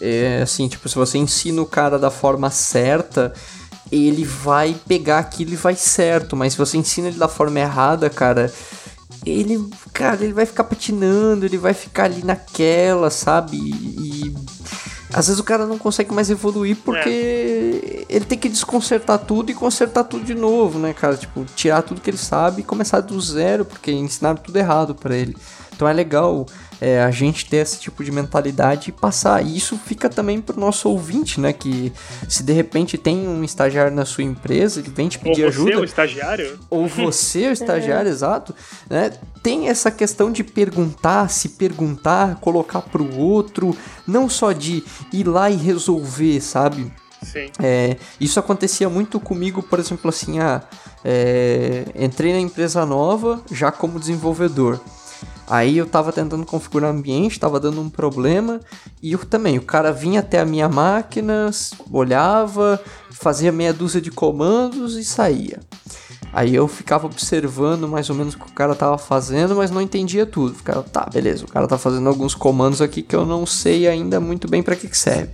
é, assim, tipo, se você ensina o cara da forma certa, ele vai pegar aquilo e vai certo. Mas se você ensina ele da forma errada, cara, ele, cara, ele vai ficar patinando, ele vai ficar ali naquela, sabe? E, às vezes o cara não consegue mais evoluir porque é. ele tem que desconsertar tudo e consertar tudo de novo, né, cara? Tipo, tirar tudo que ele sabe e começar do zero, porque ensinaram tudo errado para ele. Então é legal é, a gente ter esse tipo de mentalidade e passar. E isso fica também pro nosso ouvinte, né? Que se de repente tem um estagiário na sua empresa, ele vem te pedir ou ajuda. Ou você é o estagiário. Ou você é o estagiário, é. [LAUGHS] exato. Né? Tem essa questão de perguntar, se perguntar, colocar pro outro, não só de ir lá e resolver, sabe? Sim. É, isso acontecia muito comigo, por exemplo, assim, ah, é, entrei na empresa nova já como desenvolvedor. Aí eu tava tentando configurar o ambiente, tava dando um problema, e eu também, o cara vinha até a minha máquina, olhava, fazia meia dúzia de comandos e saía. Aí eu ficava observando mais ou menos o que o cara tava fazendo, mas não entendia tudo. Ficava, tá, beleza, o cara tá fazendo alguns comandos aqui que eu não sei ainda muito bem para que, que serve.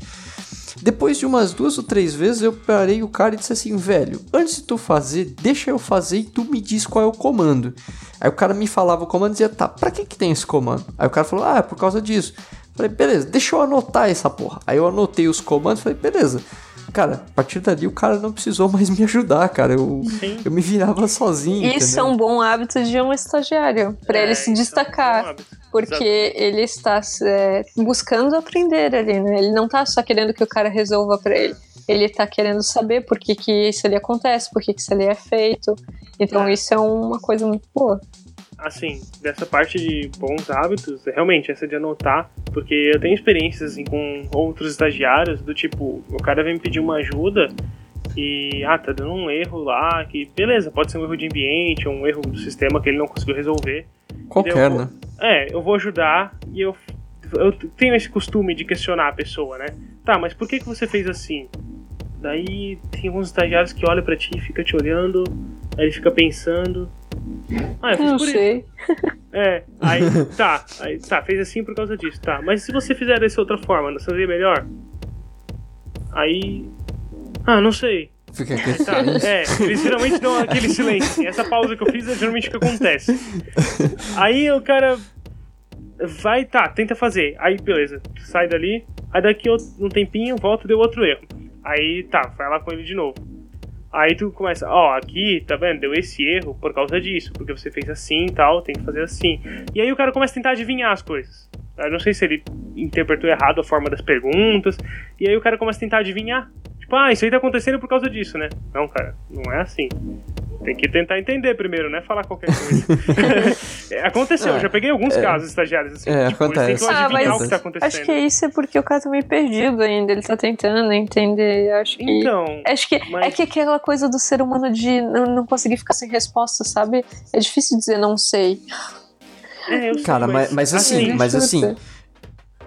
Depois de umas duas ou três vezes eu parei o cara e disse assim, velho, antes de tu fazer, deixa eu fazer e tu me diz qual é o comando. Aí o cara me falava o comando e dizia, tá, pra que que tem esse comando? Aí o cara falou, ah, é por causa disso. Falei, beleza, deixa eu anotar essa porra. Aí eu anotei os comandos e falei, beleza. Cara, a partir dali o cara não precisou mais me ajudar, cara. Eu, eu me virava sozinho. Isso entendeu? é um bom hábito de um estagiário, para é, ele se destacar. É um porque Exato. ele está é, buscando aprender ali, né? Ele não está só querendo que o cara resolva para ele. Ele está querendo saber por que, que isso ali acontece, por que, que isso ali é feito. Então é. isso é uma coisa muito boa assim, dessa parte de bons hábitos, realmente, essa de anotar, porque eu tenho experiências assim, com outros estagiários, do tipo, o cara vem me pedir uma ajuda e, ah, tá dando um erro lá, que beleza, pode ser um erro de ambiente, ou um erro do sistema que ele não conseguiu resolver. Qualquer, né? É, eu vou ajudar e eu, eu tenho esse costume de questionar a pessoa, né? Tá, mas por que, que você fez assim? Daí tem alguns estagiários que olham para ti, fica te olhando, aí ele fica pensando, ah, eu fiz não por sei. Isso. É, aí tá, aí tá, fez assim por causa disso, tá. Mas se você fizer dessa outra forma, não seria melhor? Aí. Ah, não sei. Fica aqui. Tá, é, eles geralmente dão aquele silêncio. Essa pausa que eu fiz é geralmente o que acontece. Aí o cara vai, tá, tenta fazer. Aí, beleza, sai dali. Aí daqui um tempinho, volta e deu outro erro. Aí tá, vai lá com ele de novo. Aí tu começa, ó, oh, aqui, tá vendo? Deu esse erro por causa disso, porque você fez assim e tal, tem que fazer assim. E aí o cara começa a tentar adivinhar as coisas. Eu não sei se ele interpretou errado a forma das perguntas. E aí o cara começa a tentar adivinhar. Tipo, ah, isso aí tá acontecendo por causa disso, né? Não, cara, não é assim. Tem que tentar entender primeiro, né? Falar qualquer coisa. [LAUGHS] É, aconteceu, Ah, já peguei alguns é. casos estagiários assim. É, tipo, eles acontece. tentam Ah, adivinhar mas o que tá acontecendo. Acho que isso é porque o cara tá meio perdido ainda. Ele tá tentando entender. Acho que. Então, Acho que mas- é que aquela coisa do ser humano de não, não conseguir ficar sem resposta, sabe? É difícil dizer não sei. é, eu sei, Cara, mas, mas assim, Assim, mas assim.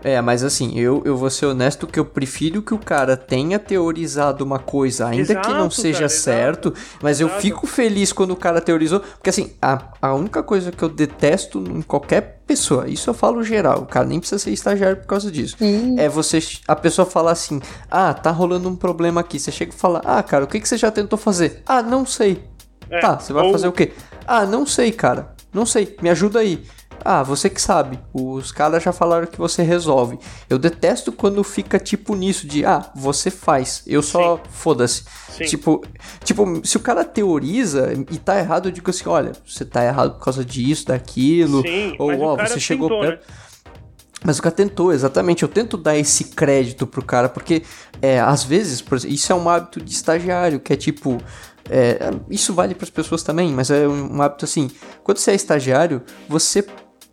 É, mas assim, eu, eu vou ser honesto que eu prefiro que o cara tenha teorizado uma coisa, ainda que não Exato, seja cara, certo, mas eu Exato. fico feliz quando o cara teorizou, porque assim, a, a única coisa que eu detesto em qualquer pessoa, isso eu falo geral, o cara nem precisa ser estagiário por causa disso, Ih. é você, a pessoa falar assim, ah, tá rolando um problema aqui, você chega e fala, ah, cara, o que, que você já tentou fazer? Ah, não sei. É, Tá, você vai ou- fazer o quê? Ah, não sei, cara. Não sei, me ajuda aí. Ah, você que sabe. Os caras já falaram que você resolve. Eu detesto quando fica tipo nisso de, ah, você faz. Eu só foda-se. Tipo, tipo, se o cara teoriza e tá errado, eu digo assim, olha, você tá errado por causa disso, daquilo. Sim, ou ó, você chegou tentou, perto. Mas o cara tentou, exatamente. Eu tento dar esse crédito pro cara, porque é, às vezes, exemplo, isso é um hábito de estagiário, que é tipo. é, isso vale para as pessoas também, mas é um hábito assim. Quando você é estagiário, você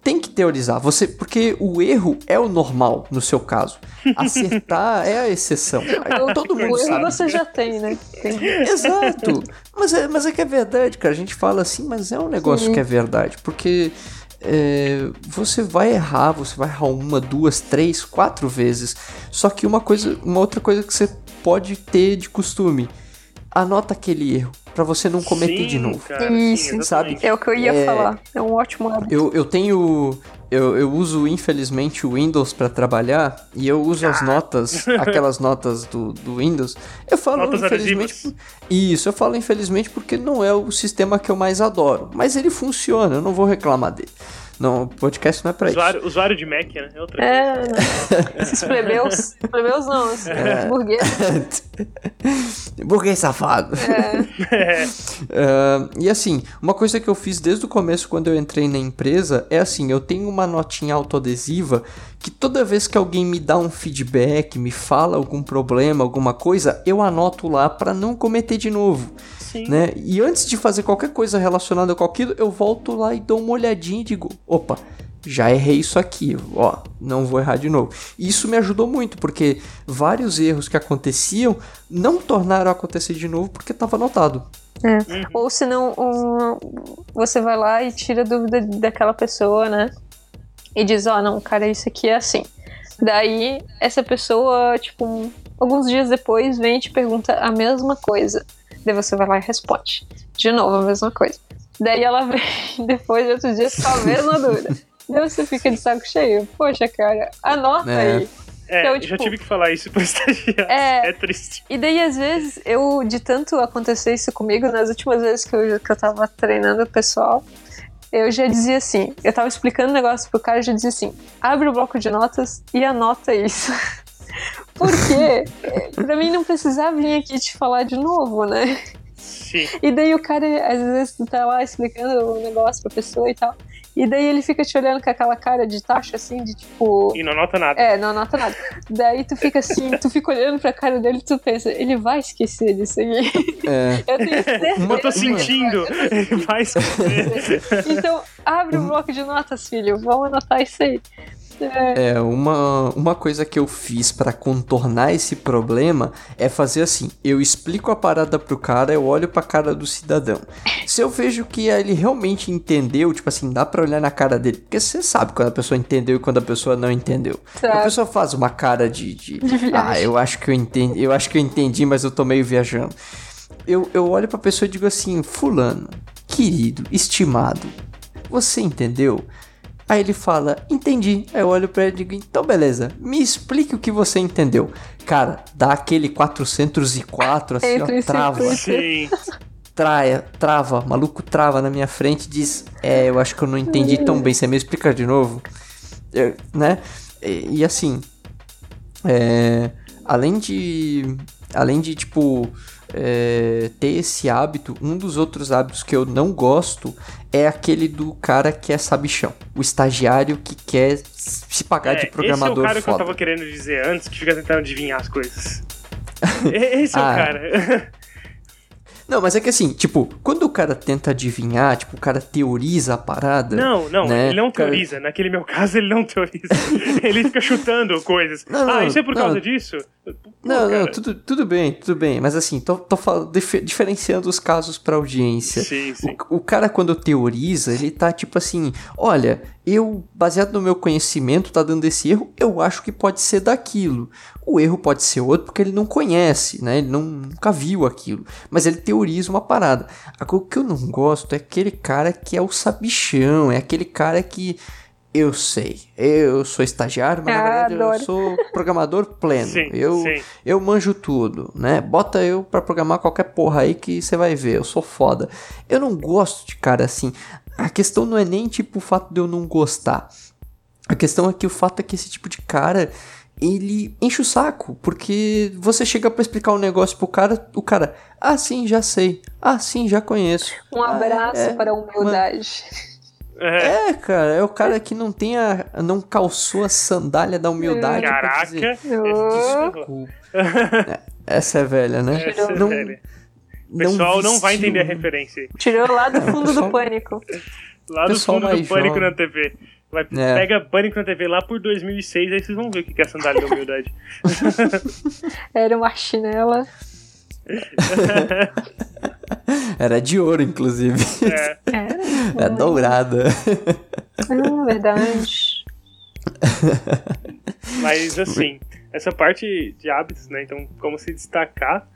tem que teorizar. Você, porque o erro é o normal no seu caso. Acertar [LAUGHS] é a exceção. Todo mundo o erro sabe. você já tem, né? Tem- Exato. Mas é, mas é que é verdade, cara. A gente fala assim, mas é um negócio Sim. que é verdade. Porque é, você vai errar, você vai errar uma, duas, três, quatro vezes. Só que uma coisa, uma outra coisa que você pode ter de costume. Anota aquele erro pra você não cometer Sim, de novo. cara, Isso, sim, sabe? É o que eu ia É. falar. É um ótimo hábito. Eu, eu tenho. Eu, eu uso, infelizmente, o Windows pra trabalhar e eu uso Ah. as notas, [LAUGHS] aquelas notas do, do Windows. Eu falo, Notas infelizmente. adesivas. Isso, eu falo infelizmente porque não é o sistema que eu mais adoro. Mas ele funciona, eu não vou reclamar dele. Não, o podcast não é pra isso. Usuário, usuário de Mac, né? É outra. É, [LAUGHS] esses plebeus. Plebeus não, esses É. burgueses. [LAUGHS] Burguês safado. [LAUGHS] É. Ah, e assim, uma coisa que eu fiz desde o começo quando eu entrei na empresa é assim, eu tenho uma notinha autoadesiva que toda vez que alguém me dá um feedback, me fala algum problema, alguma coisa, eu anoto lá pra não cometer de novo, Sim. né? E antes de fazer qualquer coisa relacionada com aquilo, eu volto lá e dou uma olhadinha e digo, opa, já errei isso aqui, ó, não vou errar de novo. E isso me ajudou muito, porque vários erros que aconteciam não tornaram a acontecer de novo porque estava anotado. Ou senão um, você vai lá e tira a dúvida daquela pessoa, né? E diz, ó, não, cara, isso aqui é assim. Daí, essa pessoa, tipo, alguns dias depois, vem e te pergunta a mesma coisa. Daí você vai lá e responde. De novo, a mesma coisa. Daí ela vem [LAUGHS] depois de outros dias com a mesma dúvida. Daí você fica de saco cheio. Poxa, cara, anota É. aí. É, Então, eu já tipo, tive que falar isso [LAUGHS] pro estagiário. é- É, triste. E daí, às vezes, eu, de tanto acontecer isso comigo, nas últimas vezes que eu, que eu tava treinando o pessoal, eu já dizia assim, eu tava explicando o negócio pro cara, eu já dizia assim, abre o bloco de notas e anota isso. [LAUGHS] [LAUGHS] Porque pra mim não precisava vir aqui te falar de novo, né? Sim. E daí o cara, às vezes, tu tá lá explicando o negócio pra pessoa e tal. E daí ele fica te olhando com aquela cara de taxa, assim, de tipo. E não anota nada. É, não anota nada. Daí tu fica assim, tu fica olhando pra cara dele e tu pensa, ele vai esquecer disso aí. É, Eu tenho certeza. Eu tô sentindo. Ele vai esquecer. Então, abre o bloco de notas, filho. Vamos anotar isso aí. É, É, uma, uma coisa que eu fiz pra contornar esse problema é fazer assim: eu explico a parada pro cara, eu olho pra cara do cidadão. Se eu vejo que ele realmente entendeu, tipo assim, dá pra olhar na cara dele, porque você sabe quando a pessoa entendeu e quando a pessoa não entendeu. A Sabe. pessoa faz uma cara de, [LAUGHS] de, viagem. ah, eu acho que eu entendi, eu acho que eu entendi, mas eu tô meio viajando. Eu, eu olho pra pessoa e digo assim, fulano, querido, estimado, você entendeu? Aí ele fala, entendi. Aí eu olho pra ele e digo, então beleza, me explique o que você entendeu. Cara, dá aquele 404 assim, Entre ó, trava, Sim. traia, trava, maluco trava na minha frente e diz, é, eu acho que eu não entendi tão bem, você me explica de novo? Eu- né? E, e assim, é, além de, além de, tipo, é, ter esse hábito, um dos outros hábitos que eu não gosto é aquele do cara que é sabichão. O estagiário que quer se pagar É, de programador esse é o cara que eu foda. tava querendo dizer antes, que fica tentando adivinhar as coisas. [LAUGHS] Esse é Ah. o cara. Não, mas é que assim, tipo, quando o cara tenta adivinhar, tipo, o cara teoriza a parada. Não, não, né? ele não O cara- teoriza. Naquele meu caso, ele não teoriza. [LAUGHS] ele fica chutando coisas. Não, ah, não, isso é por não. causa disso? Pô, Não, não, cara. tudo, tudo bem, tudo bem. Mas assim, tô, tô fal- dif- diferenciando os casos pra audiência. Sim, sim. O, o cara, quando teoriza, ele tá tipo assim: olha, eu, baseado no meu conhecimento, tá dando esse erro, eu acho que pode ser daquilo. O erro pode ser outro porque ele não conhece, né? Ele não, nunca viu aquilo. Mas ele teoriza uma parada. Agora, o que eu não gosto é aquele cara que é o sabichão, é aquele cara que. Eu sei, eu sou estagiário, mas na Ah, verdade eu adoro. sou programador pleno. Sim, eu, sim. eu manjo tudo, né? Bota eu pra programar qualquer porra aí que você vai ver, eu sou foda. Eu não gosto de cara assim. A questão não é nem tipo o fato de eu não gostar. A questão é que o fato é que esse tipo de cara, ele enche o saco, porque você chega pra explicar um negócio pro cara, o cara, ah, sim, já sei. Ah, sim, já conheço. Um abraço é, para a humildade. É, É, cara, é o cara que não tem a, não calçou a sandália da humildade Caraca. dizer, Oh. desculpa. É, Essa é velha, né? Essa é não, velha. O pessoal não vai vestiu- entender a referência. Tirou lá do fundo pessoal- do pânico. Lá do Pessoal fundo do mais Pânico jovem. na TV. Vai, É. Pega Pânico na TV lá por 2006, aí vocês vão ver o que que é a sandália da humildade. [LAUGHS] Era uma chinela. [LAUGHS] Era de ouro, inclusive. É. Era. [LAUGHS] É dourada. Ah, verdade. Mas assim, essa parte de hábitos, né? Então, como se destacar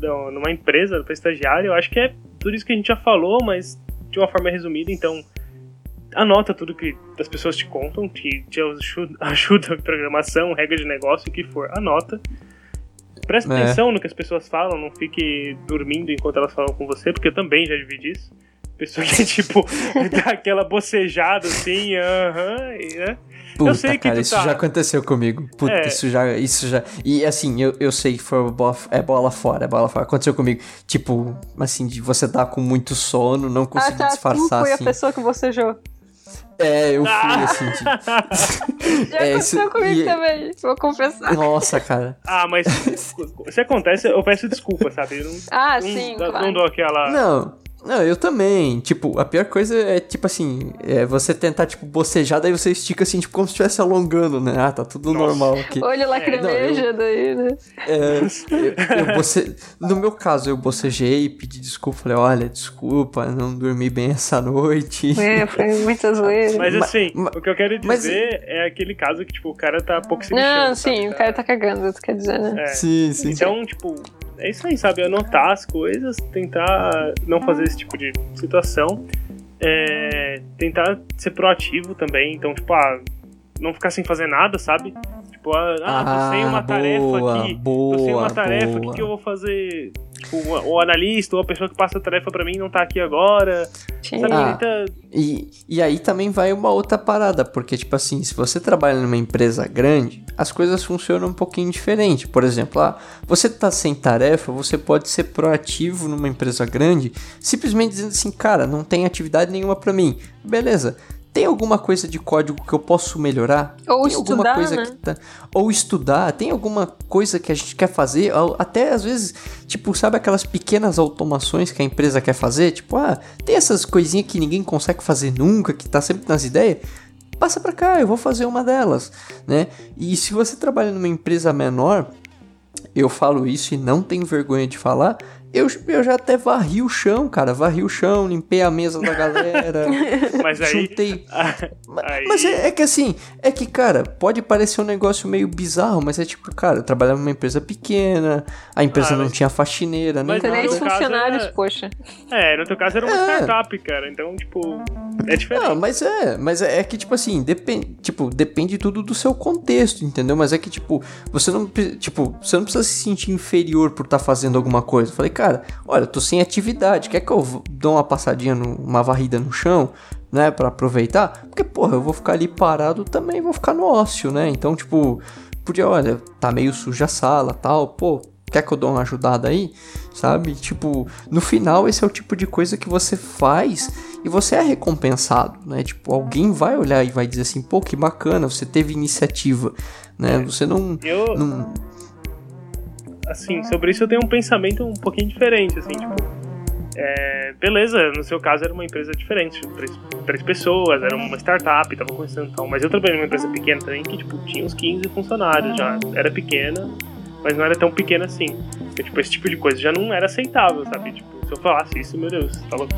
numa empresa para estagiário, eu acho que é tudo isso que a gente já falou, mas de uma forma resumida. Então, anota tudo que as pessoas te contam, que te aju- ajuda [LAUGHS] em programação, regra de negócio, o que for. Anota. Presta É. atenção no que as pessoas falam, não fique dormindo enquanto elas falam com você, porque eu também já vivi disso. Pessoa que, [LAUGHS] tipo, [LAUGHS] dá aquela bocejada assim, aham, e, né? Puta, sei que cara, tu isso tá- já aconteceu comigo. Puta, É. isso já, isso já. E assim, eu, eu sei que foi bola, é bola fora, é bola fora. Aconteceu comigo. Tipo, assim, de você tá com muito sono, não Ah, conseguir tá. Tu disfarçar foi a assim. pessoa que bocejou. É, eu fui Ah. assim. de- [LAUGHS] Já É, aconteceu isso- comigo e- também, vou confessar. Nossa, cara. Ah, mas [LAUGHS] se acontece, eu peço desculpa, sabe? Eu não, Ah, não, sim, não, claro. dou aquela. Não. Não, eu também. Tipo, a pior coisa é, tipo assim, é você tentar, tipo, bocejar, daí você estica assim, tipo, como se estivesse alongando, né? Ah, tá tudo Nossa. normal aqui. Olho lacrimeja daí, né? É, eu, eu boce... No meu caso, eu bocejei, pedi desculpa, falei, olha, desculpa, não dormi bem essa noite. É, foi muita zoeira. Mas Ma- assim, ma- o que eu quero mas- dizer é aquele caso que, tipo, o cara tá pouco se Não, mexendo, sim, sabe? o cara tá cagando, tu quer dizer, né? É. Sim, sim. Então, tipo, é isso aí, sabe? Anotar as coisas, tentar não fazer esse tipo de situação. É, tentar ser proativo também. Então, tipo, ah, não ficar sem fazer nada, sabe? Tipo, ah, ah, tô sem uma Ah, tarefa boa, aqui. boa, tô sem uma tarefa, o que, boa. que eu vou fazer? Tipo, o, analista ou a pessoa que passa a tarefa pra mim não tá aqui agora. Sabe? Ah. Tenta- E, e aí também vai uma outra parada, porque, tipo assim, se você trabalha numa empresa grande, as coisas funcionam um pouquinho diferente. Por exemplo, ah, você tá sem tarefa, você pode ser proativo numa empresa grande, simplesmente dizendo assim, cara, não tem atividade nenhuma pra mim. Beleza. Tem alguma coisa de código que eu posso melhorar? Ou tem alguma estudar, coisa né? que tá... Ou estudar, tem alguma coisa que a gente quer fazer? Até às vezes, tipo, sabe aquelas pequenas automações que a empresa quer fazer? Tipo, ah, tem essas coisinhas que ninguém consegue fazer nunca, que tá sempre nas ideias? Passa pra cá, eu vou fazer uma delas, né? E se você trabalha numa empresa menor, eu falo isso e não tenho vergonha de falar. Eu, eu já até varri o chão, cara. Varri o chão, limpei a mesa da galera. [LAUGHS] Mas aí. juntei. [LAUGHS] Ma- Aí- Mas é, é que assim, é que, cara, pode parecer um negócio meio bizarro, mas é tipo, cara, eu trabalhava numa empresa pequena, a empresa Ah, não mas- tinha faxineira, nem mas nada. caso funcionários, era- poxa. É, no teu caso era uma É. startup, cara. Então, tipo, é diferente. Não, mas é, mas é, é que, tipo assim, depende, tipo, depende tudo do seu contexto, entendeu? Mas é que, tipo, você não, tipo, você não precisa se sentir inferior por estar fazendo alguma coisa. Eu falei, cara, olha, eu tô sem atividade, quer que eu dou uma passadinha, no, uma varrida no chão, né, pra aproveitar? Porque, porra, eu vou ficar ali parado também, vou ficar no ócio, né? Então, tipo, podia, olha, tá meio suja a sala, tal, pô, quer que eu dou uma ajudada aí? Sabe? Tipo, no final esse é o tipo de coisa que você faz e você é recompensado, né? Tipo, alguém vai olhar e vai dizer assim, pô, que bacana, você teve iniciativa, né? Você não... Eu... não... Assim, sobre isso eu tenho um pensamento um pouquinho diferente, assim, tipo é, beleza, no seu caso era uma empresa diferente, três, três pessoas, era uma startup, tava começando e tal, mas eu trabalhei numa empresa pequena também que, tipo, tinha uns 15 funcionários já, era pequena, mas não era tão pequena assim. Porque, tipo, esse tipo de coisa já não era aceitável, sabe? Tipo, se eu falasse isso, meu Deus, falou.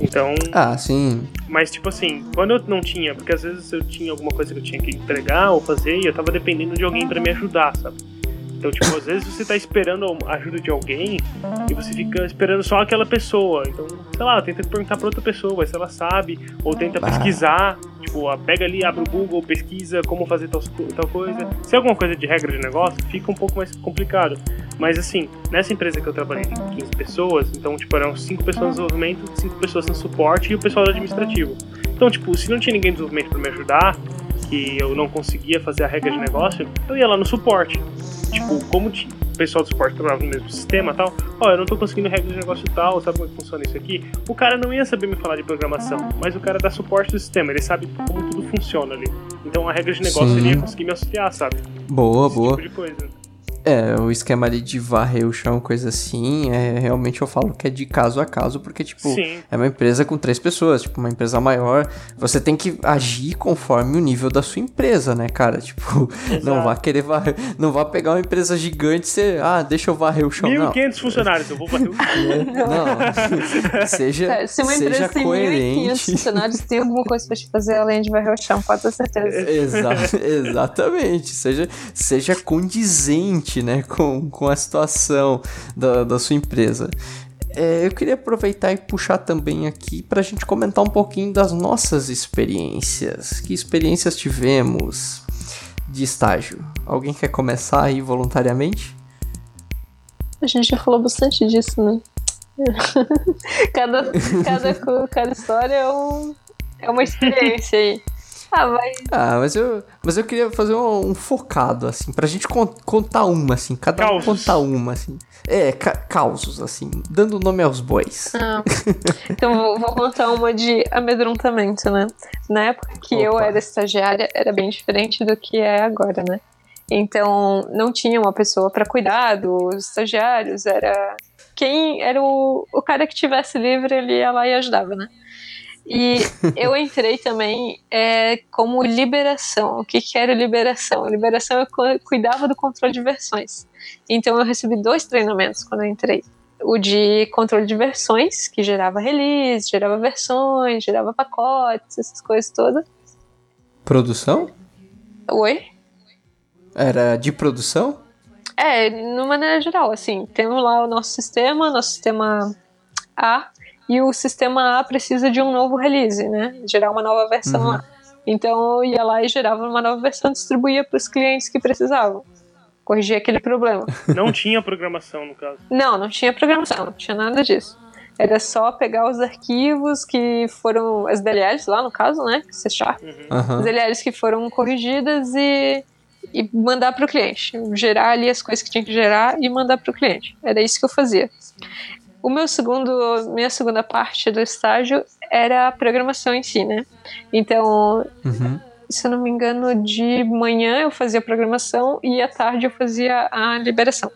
Então. Ah, sim. Mas, tipo assim, quando eu não tinha, porque às vezes eu tinha alguma coisa que eu tinha que entregar ou fazer e eu tava dependendo de alguém para me ajudar, sabe? Então, tipo, às vezes você tá esperando a ajuda de alguém e você fica esperando só aquela pessoa. Então, sei lá, tenta perguntar pra outra pessoa se ela sabe, ou tenta ah. pesquisar. Tipo, pega ali, abre o Google, pesquisa como fazer tal, tal coisa. Se é alguma coisa de regra de negócio, fica um pouco mais complicado. Mas assim, nessa empresa que eu trabalhei tem 15 pessoas, então, tipo, eram 5 pessoas no desenvolvimento, 5 pessoas no suporte e o pessoal administrativo. Então, tipo, se não tinha ninguém no desenvolvimento para me ajudar, que eu não conseguia fazer a regra de negócio, eu ia lá no suporte tipo, como o pessoal do suporte trabalhava no mesmo sistema tal, ó, oh, eu não tô conseguindo regra de negócio tal, sabe como é funciona isso aqui? O cara não ia saber me falar de programação, mas o cara dá suporte do sistema, ele sabe como tudo funciona ali. Então a regra de negócio Sim. ele ia conseguir me auxiliar, sabe? Boa, Esse boa. Tipo de coisa. É, o esquema ali de varrer o chão, coisa assim, é realmente eu falo que é de caso a caso, porque, tipo, Sim. é uma empresa com três pessoas, tipo, uma empresa maior, você tem que agir conforme o nível da sua empresa, né, cara? [LAUGHS] Tipo, Exato. não vá querer varrer, não vá pegar uma empresa gigante e você, ah, deixa eu varrer o chão, 1.500 funcionários, eu vou varrer o chão. É, não, [LAUGHS] [LAUGHS] seja, é, Se uma empresa tem coerente. 1.500 funcionários, tem alguma coisa pra te fazer além de varrer o chão, pode ter certeza. Exa exatamente, seja, seja condizente né, [LAUGHS] com, com a situação da, da sua empresa. É, eu queria aproveitar e puxar também aqui para a gente comentar um pouquinho das nossas experiências. Que experiências tivemos de estágio? Alguém quer começar aí voluntariamente? A gente já falou bastante disso, né? [LAUGHS] cada, cada, cada história é, um, é uma experiência aí. Ah, mas... ah, mas eu, mas eu queria fazer um, um focado, assim, pra gente con contar uma, assim, cada Causos. um contar uma, assim. É, ca causos, assim, dando nome aos bois. Ah, [LAUGHS] então vou, vou, contar uma de amedrontamento, né? Na época que Opa. eu era estagiária, era bem diferente do que é agora, né? Então, não tinha uma pessoa para cuidar dos estagiários, era quem era o, o cara que tivesse livre, ele ia lá e ajudava, né? E eu entrei também é, como liberação. O que, que era liberação? liberação eu cuidava do controle de versões. Então eu recebi dois treinamentos quando eu entrei. O de controle de versões, que gerava release, gerava versões, gerava pacotes, essas coisas todas. Produção? Oi? Era de produção? É, de maneira geral, assim, temos lá o nosso sistema, nosso sistema A, e o sistema A precisa de um novo release, né? Gerar uma nova versão uhum. lá. Então eu ia lá e gerava uma nova versão e distribuía para os clientes que precisavam. Corrigir aquele problema. [LAUGHS] Não tinha programação, no caso? Não, não tinha programação, não tinha nada disso. Era só pegar os arquivos que foram. as DLLs lá, no caso, né? C Sharp. Uhum. As DLLs que foram corrigidas e, e mandar para o cliente. Gerar ali as coisas que tinha que gerar e mandar para o cliente. Era isso que eu fazia. O meu segundo, minha segunda parte do estágio era a programação em si, né? Então, uhum. se eu não me engano, de manhã eu fazia a programação e à tarde eu fazia a liberação.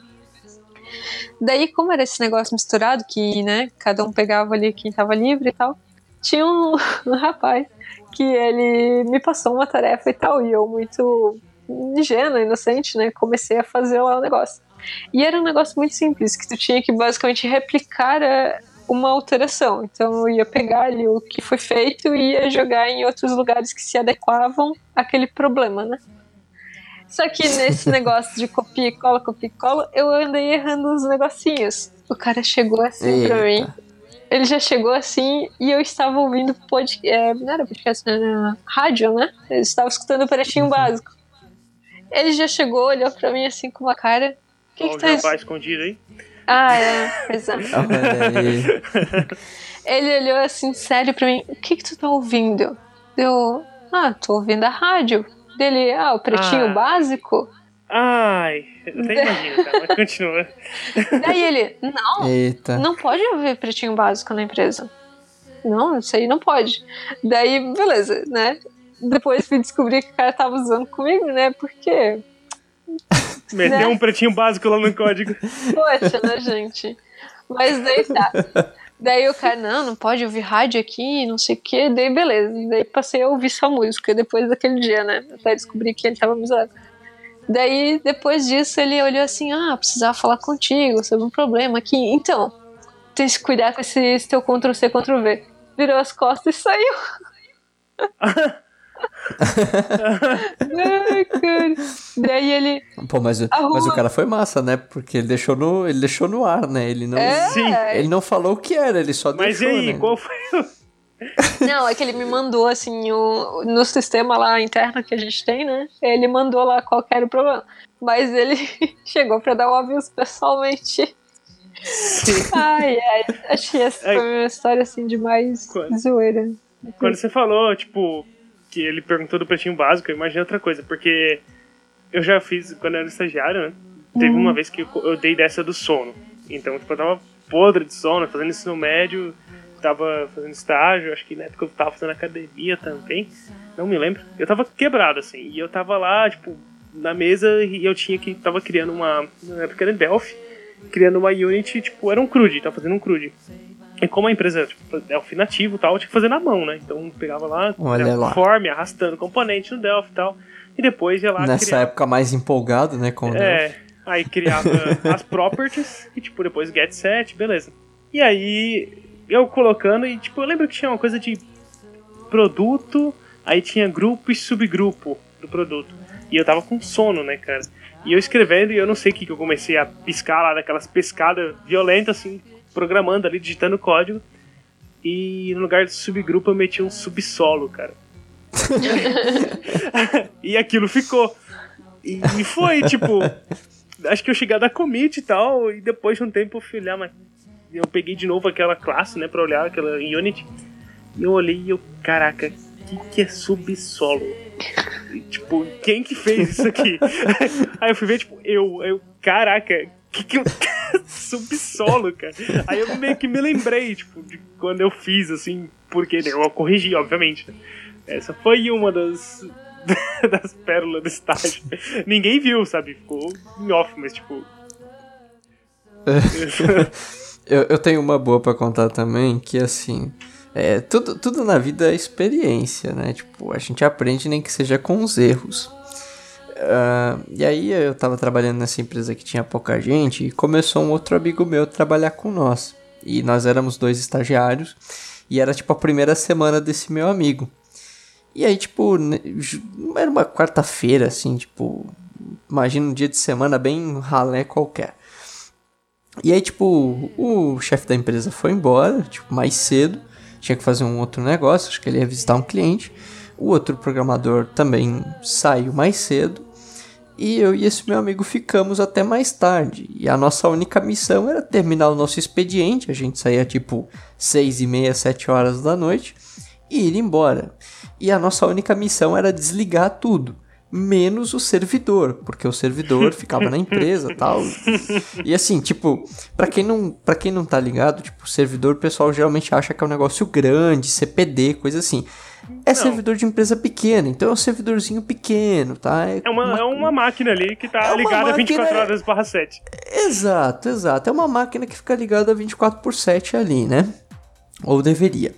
Daí, como era esse negócio misturado, que, né, cada um pegava ali quem estava livre e tal, tinha um, [LAUGHS] um rapaz que ele me passou uma tarefa e tal, e eu muito ingênua, inocente, né, comecei a fazer lá o negócio. E era um negócio muito simples, que tu tinha que basicamente replicar eh, uma alteração. Então eu ia pegar ali o que foi feito e ia jogar em outros lugares que se adequavam àquele problema, né? Só que nesse [LAUGHS] negócio de copia e cola, copia e cola, eu andei errando uns negocinhos. O cara chegou assim Eita. pra mim. Ele já chegou assim e eu estava ouvindo podcast. É, não era podcast, era rádio, né? Eu estava escutando o Pretinho uhum. Básico. Ele já chegou, olhou pra mim assim com uma cara que que tá o escondido aí? Ah, é, exato. [LAUGHS] [LAUGHS] Ele olhou assim, sério pra mim, o que que tu tá ouvindo? Eu, ah, tô ouvindo a rádio. Dele, ah, o pretinho ah. básico? Ai, eu até imagino, cara, mas continua. [LAUGHS] Daí ele, não, Eita. não pode haver pretinho básico na empresa. Não, isso aí não pode. Daí, beleza, né? Depois fui descobrir que o cara tava usando comigo, né? Porque, Meteu Né? um pretinho básico lá no código. poxa, né, gente? Mas daí tá. Daí o cara, não, não pode ouvir rádio aqui, não sei o quê. Daí, beleza. Daí passei a ouvir só música depois daquele dia, né? Até descobri que ele tava me zoando. Daí, depois disso, ele olhou assim: Ah, precisava falar contigo sobre um problema aqui. Então, tem que cuidar com esse, esse teu Ctrl-C, Ctrl-V. Virou as costas e saiu. [LAUGHS] Ai, cara. Daí ele. Pô, mas, o- Arruma. mas o cara foi massa, né? Porque ele deixou no, ele deixou no ar, né? Ele não, É, Sim. ele não falou o que era, ele só Mas e deixou, aí, né? qual foi o. Não, é que ele me mandou assim, o, no sistema lá interno que a gente tem, né? Ele mandou lá qual que era o problema. Mas ele [LAUGHS] chegou pra dar um aviso pessoalmente. Ai, ai. Acho que essa Ai. foi uma história assim de mais Quando- zoeira. Quando você falou, tipo, que ele perguntou do pretinho básico, eu imaginei outra coisa, porque eu já fiz, quando eu era estagiário, né? Teve uma vez que eu, eu dei dessa do sono. Então, tipo, eu tava podre de sono, fazendo ensino médio, tava fazendo estágio, acho que na época eu tava fazendo academia também, não me lembro. Eu tava quebrado, assim, e eu tava lá, tipo, na mesa e eu tinha que, tava criando uma, na época era em Delphi, criando uma Unity, tipo, era um CRUD, tava fazendo um CRUD. E como a empresa tipo, Delphi nativo e tal, eu tinha que fazer na mão, né? Então pegava lá, Olha criava lá. form, arrastando componente no Delphi e tal. E depois ia lá Nessa criar. época mais empolgado, né? Com o Delphi. É, aí criava [LAUGHS] as properties e tipo, depois get set, beleza. E aí eu colocando e tipo, eu lembro que tinha uma coisa de produto, aí tinha grupo e subgrupo do produto. E eu tava com sono, né, cara? E eu escrevendo e eu não sei o que, que eu comecei a piscar lá, daquelas pescadas violentas, assim, programando ali, digitando código. E no lugar de subgrupo eu meti um subsolo, cara. [LAUGHS] e aquilo ficou. E e foi, tipo. Acho que eu cheguei a dar commit e tal, e depois de um tempo eu fui olhar, mas. Eu peguei de novo aquela classe, né, pra olhar, aquela Unity. E eu olhei e eu, caraca, o que, que é subsolo? E, tipo, quem que fez isso aqui? [LAUGHS] Aí eu fui ver, tipo, eu, eu, caraca, que que eu. [LAUGHS] subsolo, cara. Aí eu meio que me lembrei, tipo, de quando eu fiz, assim, porque eu corrigi, obviamente. Essa foi uma das. [LAUGHS] das pérolas do estágio. Ninguém viu, sabe? Ficou em off, mas tipo. [LAUGHS] Eu, eu tenho uma boa pra contar também, que assim, é, tudo, tudo na vida é experiência, né? Tipo, a gente aprende nem que seja com os erros. Ah, e aí eu tava trabalhando nessa empresa que tinha pouca gente e começou um outro amigo meu a trabalhar com nós. E nós éramos dois estagiários e era tipo a primeira semana desse meu amigo. E aí, tipo, era uma quarta-feira, assim, tipo, imagina um dia de semana bem ralé qualquer. E aí, tipo, o chefe da empresa foi embora, tipo, mais cedo. Tinha que fazer um outro negócio, acho que ele ia visitar um cliente. O outro programador também saiu mais cedo. E eu e esse meu amigo ficamos até mais tarde. E a nossa única missão era terminar o nosso expediente. A gente saía tipo seis e meia, sete horas da noite e ir embora. E a nossa única missão era desligar tudo, menos o servidor, porque o servidor [LAUGHS] ficava na empresa, tal. E assim, tipo, para quem não, para quem não tá ligado, tipo, servidor, o pessoal geralmente acha que é um negócio grande, CPD, coisa assim. É servidor de empresa pequena, então é um servidorzinho pequeno, tá? É uma, é uma máquina ali que tá É uma ligada 24 máquina- horas barra 7. Exato, exato. É uma máquina que fica ligada 24 por 7 ali, né? Ou deveria.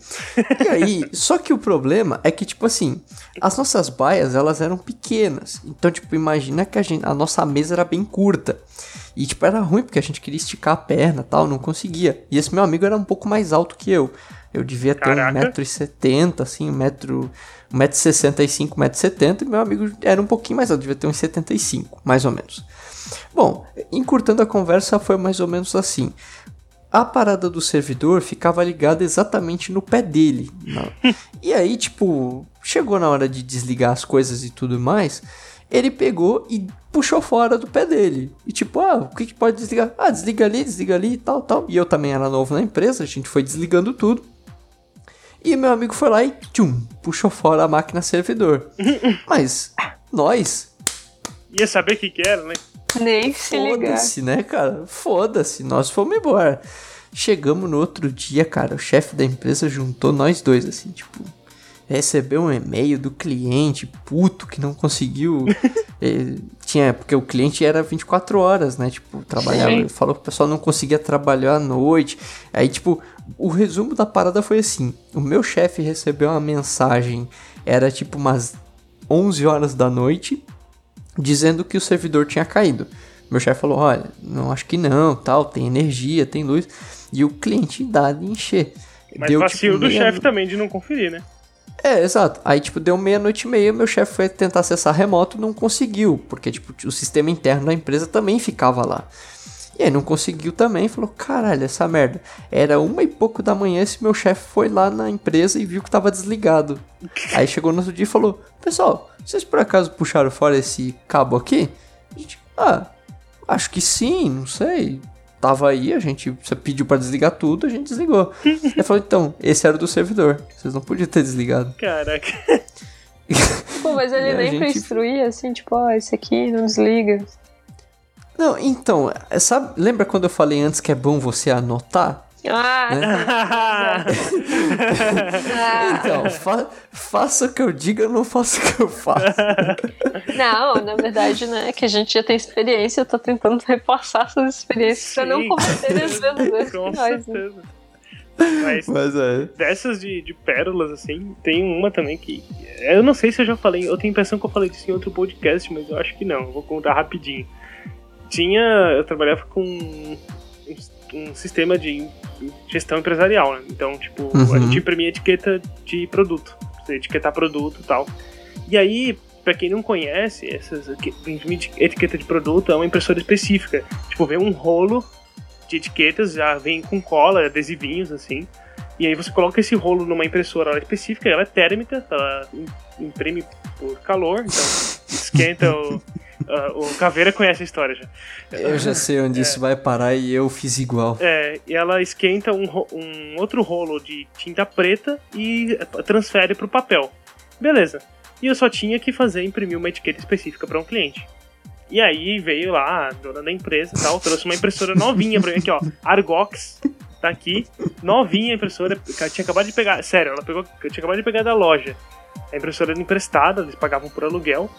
E aí, [LAUGHS] só que o problema é que, tipo assim, as nossas baias, elas eram pequenas. Então, tipo, imagina que a, gente, a nossa mesa era bem curta. E, tipo, era ruim porque a gente queria esticar a perna tal, não conseguia. E esse meu amigo era um pouco mais alto que eu. Eu devia ter Caraca. 1,70m, assim, 1,65m, 1,65m, 1,70m. E meu amigo era um pouquinho mais alto, devia ter uns 75, mais ou menos. Bom, encurtando a conversa, foi mais ou menos assim. A parada do servidor ficava ligada exatamente no pé dele. [LAUGHS] E aí, tipo, chegou na hora de desligar as coisas e tudo mais, ele pegou e puxou fora do pé dele. E tipo, ah, o que, que pode desligar? Ah, desliga ali, desliga ali e tal, tal. E eu também era novo na empresa, a gente foi desligando tudo. E meu amigo foi lá e tchum, puxou fora a máquina servidor. [LAUGHS] Mas nós ia saber o que, que era, né? Nem se ligar. Foda-se, né, cara? Foda-se, nós fomos embora. Chegamos no outro dia, cara, o chefe da empresa juntou nós dois, assim, tipo, recebeu um e-mail do cliente puto que não conseguiu. [LAUGHS] eh, tinha, porque o cliente era 24 horas, né? Tipo, trabalhava. Sim. Falou que o pessoal não conseguia trabalhar à noite. Aí, tipo, o resumo da parada foi assim: o meu chefe recebeu uma mensagem, era tipo umas 11 horas da noite, dizendo que o servidor tinha caído. Meu chefe falou: olha, não acho que não, tal, tem energia, tem luz. E o cliente dá de encher. Mas Deu, vacilo tipo, do meia- chefe também de não conferir, né? é, exato. Aí, tipo, deu meia-noite e meia, meu chefe foi tentar acessar remoto não conseguiu, porque, tipo, o sistema interno da empresa também ficava lá. E aí não conseguiu também, falou, caralho, essa merda. Era uma e pouco da manhã, esse meu chefe foi lá na empresa e viu que tava desligado. Aí chegou no outro dia e falou, pessoal, vocês por acaso puxaram fora esse cabo aqui? A gente, ah, acho que sim, não sei. Tava aí, a gente você pediu pra desligar tudo, a gente desligou. [LAUGHS] Ele falou, então, esse era o do servidor. Vocês não podiam ter desligado. Caraca. Pô, mas ele [LAUGHS] nem pra gente- instruir, assim, tipo, ó, esse aqui não desliga. Não, então, é, sabe, lembra quando eu falei antes que é bom você anotar? Ah, ah, [LAUGHS] Então, fa- faça o que eu diga, eu não faço o que eu faço. [LAUGHS] não, na verdade, né, que a gente já tem experiência, eu tô tentando repassar essas experiências pra não Sim. cometer mesmos erros [LAUGHS] Com que nós, né? certeza. Mas Mas é. dessas de, de pérolas, assim, tem uma também que. Eu não sei se eu já falei, eu tenho a impressão que eu falei disso em outro podcast, mas eu acho que não. eu Vou contar rapidinho. Tinha. Eu trabalhava com um, um sistema de gestão empresarial, né? Então, tipo, a Uhum. gente imprimia etiqueta de produto. Você etiquetar produto e tal. E aí, pra quem não conhece, essas etiqueta de produto é uma impressora específica. Tipo, vem um rolo de etiquetas, já vem com cola, adesivinhos, assim. E aí você coloca esse rolo numa impressora ela específica, ela é térmica, ela im- imprime por calor, então [LAUGHS] esquenta o. ah, o Caveira conhece a história já. Eu já sei onde isso vai parar e eu fiz igual. É, e ela esquenta um, um outro rolo de tinta preta e transfere pro papel. Beleza. E eu só tinha que fazer imprimir uma etiqueta específica para um cliente. E aí veio lá a dona da empresa e tal, trouxe uma impressora novinha pra mim aqui, ó. Argox, tá aqui, novinha a impressora, que ela tinha acabado de pegar, sério, ela pegou, eu tinha acabado de pegar da loja. A impressora era emprestada, eles pagavam por aluguel.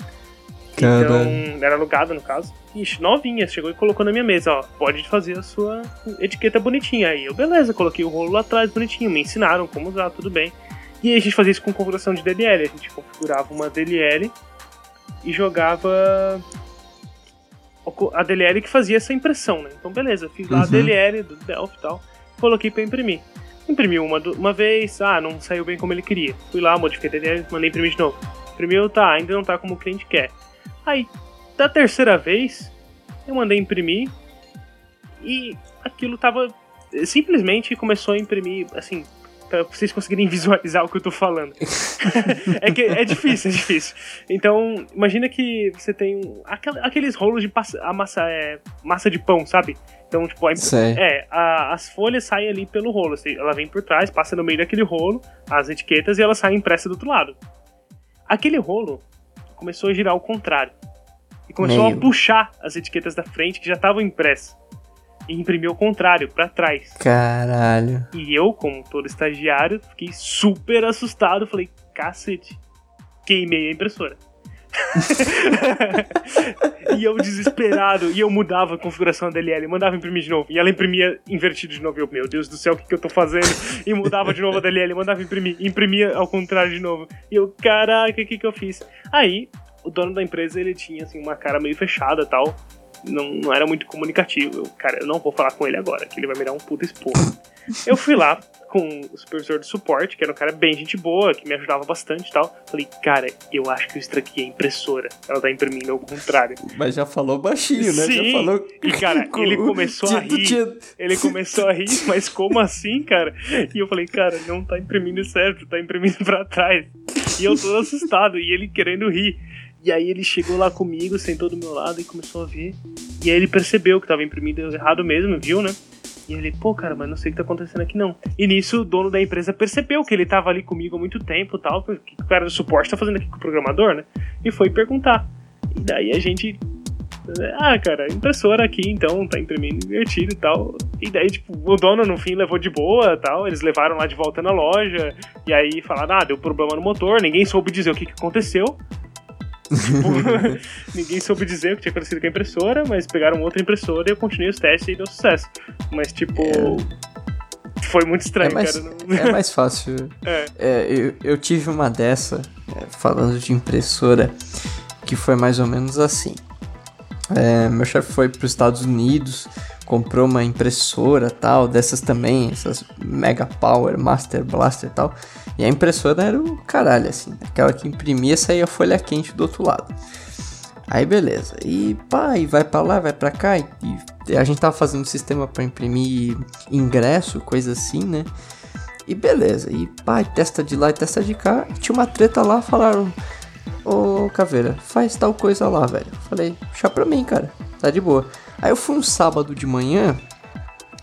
Caralho. Então, era alugada no caso. Ixi, novinha, chegou e colocou na minha mesa, ó. Pode fazer a sua etiqueta bonitinha. Aí eu, beleza, coloquei o rolo lá atrás bonitinho. Me ensinaram como usar, tudo bem. E aí a gente fazia isso com configuração de DLL. A gente configurava uma DLL e jogava a DLL que fazia essa impressão, né? Então, beleza, fiz lá a Uhum. DLL do Delphi e tal, coloquei pra imprimir. Imprimiu uma, uma vez, ah, não saiu bem como ele queria. Fui lá, modifiquei a DLL, mandei imprimir de novo. Imprimiu, tá, ainda não tá como o cliente quer. Aí, da terceira vez, eu mandei imprimir e aquilo tava. Simplesmente começou a imprimir, assim, pra vocês conseguirem [LAUGHS] visualizar o que eu tô falando. [LAUGHS] é que é difícil, é difícil. Então, imagina que você tem aqueles rolos de passa, massa, é, massa de pão, sabe? Então, tipo, a, é, a- as folhas saem ali pelo rolo. assim, Ela vem por trás, passa no meio daquele rolo, as etiquetas, e ela sai impressa do outro lado. Aquele rolo começou a girar ao contrário. E começou Meio. a puxar as etiquetas da frente que já estavam impressas. E imprimiu ao contrário, pra trás. Caralho. E eu, como todo estagiário, fiquei super assustado. Falei, cacete, queimei a impressora. [LAUGHS] e eu desesperado, e eu mudava a configuração da DLL, mandava imprimir de novo, e ela imprimia invertido de novo. E eu, meu Deus do céu, o que, que eu tô fazendo? E mudava de novo a DLL, mandava imprimir, imprimia ao contrário de novo. E eu, caraca, o que, que eu fiz? Aí, o dono da empresa, ele tinha assim, uma cara meio fechada tal. Não, não era muito comunicativo. Eu, cara, eu não vou falar com ele agora, que ele vai me dar um puta esporro. Eu fui lá com o supervisor de suporte, que era um cara bem gente boa, que me ajudava bastante e tal. Falei, cara, eu acho que isso aqui é impressora. Ela tá imprimindo ao contrário. Mas já falou baixinho, né? Sim. Já falou. E, cara, ele começou a rir. Ele começou a rir, mas como assim, cara? E eu falei, cara, não tá imprimindo certo, tá imprimindo pra trás. E eu todo assustado, e ele querendo rir. E aí ele chegou lá comigo, sentou do meu lado e começou a ver. E aí ele percebeu que tava imprimindo errado mesmo, viu, né? E ele, pô, cara, mas não sei o que tá acontecendo aqui não. E nisso o dono da empresa percebeu que ele tava ali comigo há muito tempo e tal, que o cara do suporte tá fazendo aqui com o programador, né? E foi perguntar. E daí a gente. Ah, cara, impressora aqui então, tá imprimindo invertido e tal. E daí, tipo, o dono no fim levou de boa tal. Eles levaram lá de volta na loja. E aí falaram, ah, deu problema no motor. Ninguém soube dizer o que, que aconteceu. Tipo, [LAUGHS] ninguém soube dizer o que tinha acontecido com a impressora, mas pegaram outra impressora e eu continuei os testes e deu sucesso. Mas, tipo. É foi muito estranho, é mais, cara. Não... É mais fácil. [LAUGHS] É. é eu, eu, tive uma dessa, é, falando de impressora, que foi mais ou menos assim. É, meu chefe foi para os Estados Unidos, comprou uma impressora tal, dessas também, essas Mega Power, Master Blaster e tal. E a impressora era o caralho, assim, aquela que imprimia saía folha quente do outro lado. Aí beleza. E pá, e vai para lá, vai para cá. E, e, a gente tava fazendo um sistema para imprimir ingresso, coisa assim, né? E beleza. E pá, e testa de lá e testa de cá. E tinha uma treta lá, falaram: Ô Caveira, faz tal coisa lá, velho. Falei: Chá pra mim, cara. Tá de boa. Aí eu fui um sábado de manhã.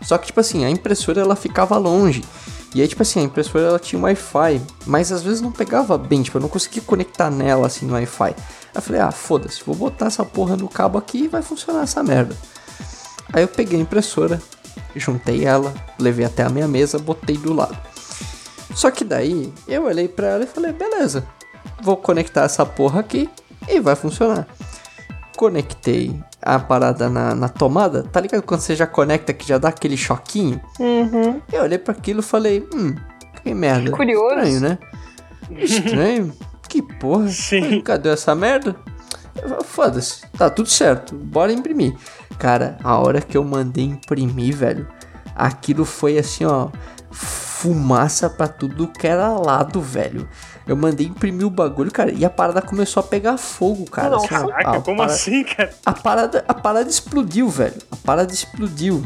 Só que, tipo assim, a impressora ela ficava longe. E aí, tipo assim, a impressora ela tinha Wi-Fi, mas às vezes não pegava bem, tipo, eu não conseguia conectar nela assim no Wi-Fi. Aí eu falei, ah, foda-se, vou botar essa porra no cabo aqui e vai funcionar essa merda. Aí eu peguei a impressora, juntei ela, levei até a minha mesa, botei do lado. Só que daí eu olhei pra ela e falei, beleza, vou conectar essa porra aqui e vai funcionar. Conectei a parada na, na tomada, tá ligado quando você já conecta que já dá aquele choquinho? Uhum. Eu olhei para aquilo e falei, hum, que merda. Curioso. Estranho, né? Estranho. [LAUGHS] Que porra? Sim. Cadê essa merda? Foda-se, tá tudo certo, bora imprimir. Cara, a hora que eu mandei imprimir, velho, aquilo foi assim, ó, fumaça pra tudo que era lado, velho. Eu mandei imprimir o bagulho, cara, e a parada começou a pegar fogo, cara. Não, assim, caraca, a, a como parada, assim, cara? A parada, a parada explodiu, velho. A parada explodiu.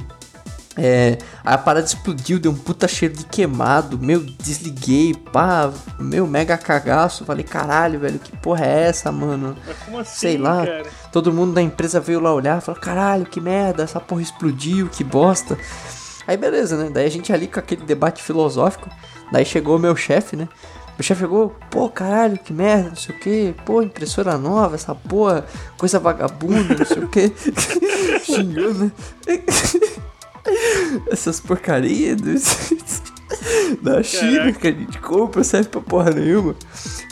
É, a parada explodiu, deu um puta cheiro de queimado. Meu, desliguei, pá, meu, mega cagaço. Falei, caralho, velho, que porra é essa, mano? Mas como assim, Sei lá. Cara? Todo mundo da empresa veio lá olhar, falou, caralho, que merda, essa porra explodiu, que bosta. Aí beleza, né? Daí a gente ali com aquele debate filosófico. Daí chegou o meu chefe, né? Meu chefe chegou, pô, caralho, que merda, não sei o que, pô, impressora nova, essa porra, coisa vagabunda, não sei o que. [LAUGHS] Xingando, né? [LAUGHS] Essas porcarias [LAUGHS] da China que a gente compra, serve pra porra nenhuma.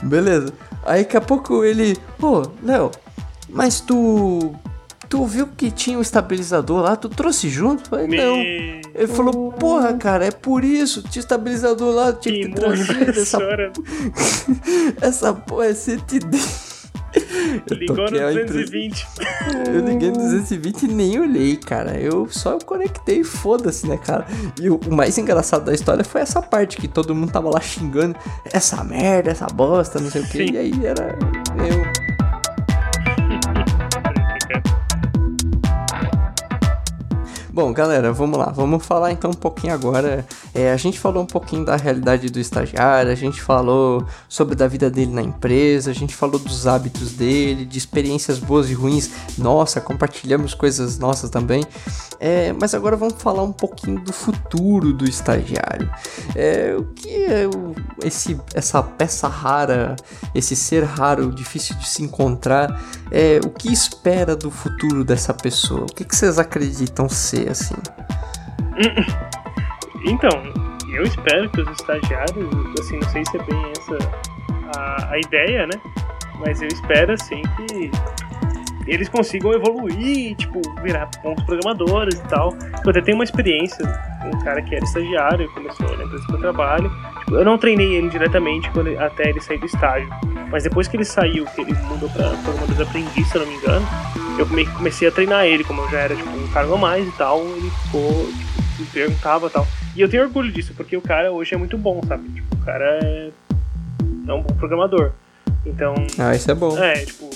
Beleza. Aí daqui a pouco ele, pô, Léo, mas tu. Tu viu que tinha um estabilizador lá? Tu trouxe junto? Eu falei, não. Ele falou, porra, cara, é por isso. Tinha estabilizador lá, tinha que ter trazido [LAUGHS] essa. [LAUGHS] essa porra é 110. Eu Ligou no 220. Eu liguei no 220 e nem olhei, cara. Eu só conectei, foda-se, né, cara? E o, o, mais engraçado da história foi essa parte que todo mundo tava lá xingando essa merda, essa bosta, não sei o que. E aí era eu. Bom, galera, vamos lá. Vamos falar então um pouquinho agora. É, a gente falou um pouquinho da realidade do estagiário, a gente falou sobre da vida dele na empresa, a gente falou dos hábitos dele, de experiências boas e ruins. Nossa, compartilhamos coisas nossas também. É, mas agora vamos falar um pouquinho do futuro do estagiário. É, o que é o, esse, essa peça rara, esse ser raro, difícil de se encontrar? É, o que espera do futuro dessa pessoa? O que, que vocês acreditam ser? Assim? Então, eu espero que os estagiários, assim, não sei se é bem essa a, a ideia, né? Mas eu espero, assim, que eles consigam evoluir, tipo, virar bons programadores e tal. Eu até tenho uma experiência, um cara que era estagiário, começou empresa que eu trabalho. Tipo, eu não treinei ele diretamente quando, até ele sair do estágio, mas depois que ele saiu, que ele mudou para programador aprendiz, se eu não me engano, eu comecei a treinar ele, como eu já era tipo, um cargo a mais e tal, ele ficou, tipo, me perguntava e tal. E eu tenho orgulho disso, porque o cara hoje é muito bom, sabe? Tipo, o cara é, é um bom programador. Então. Ah, isso é bom. É, tipo,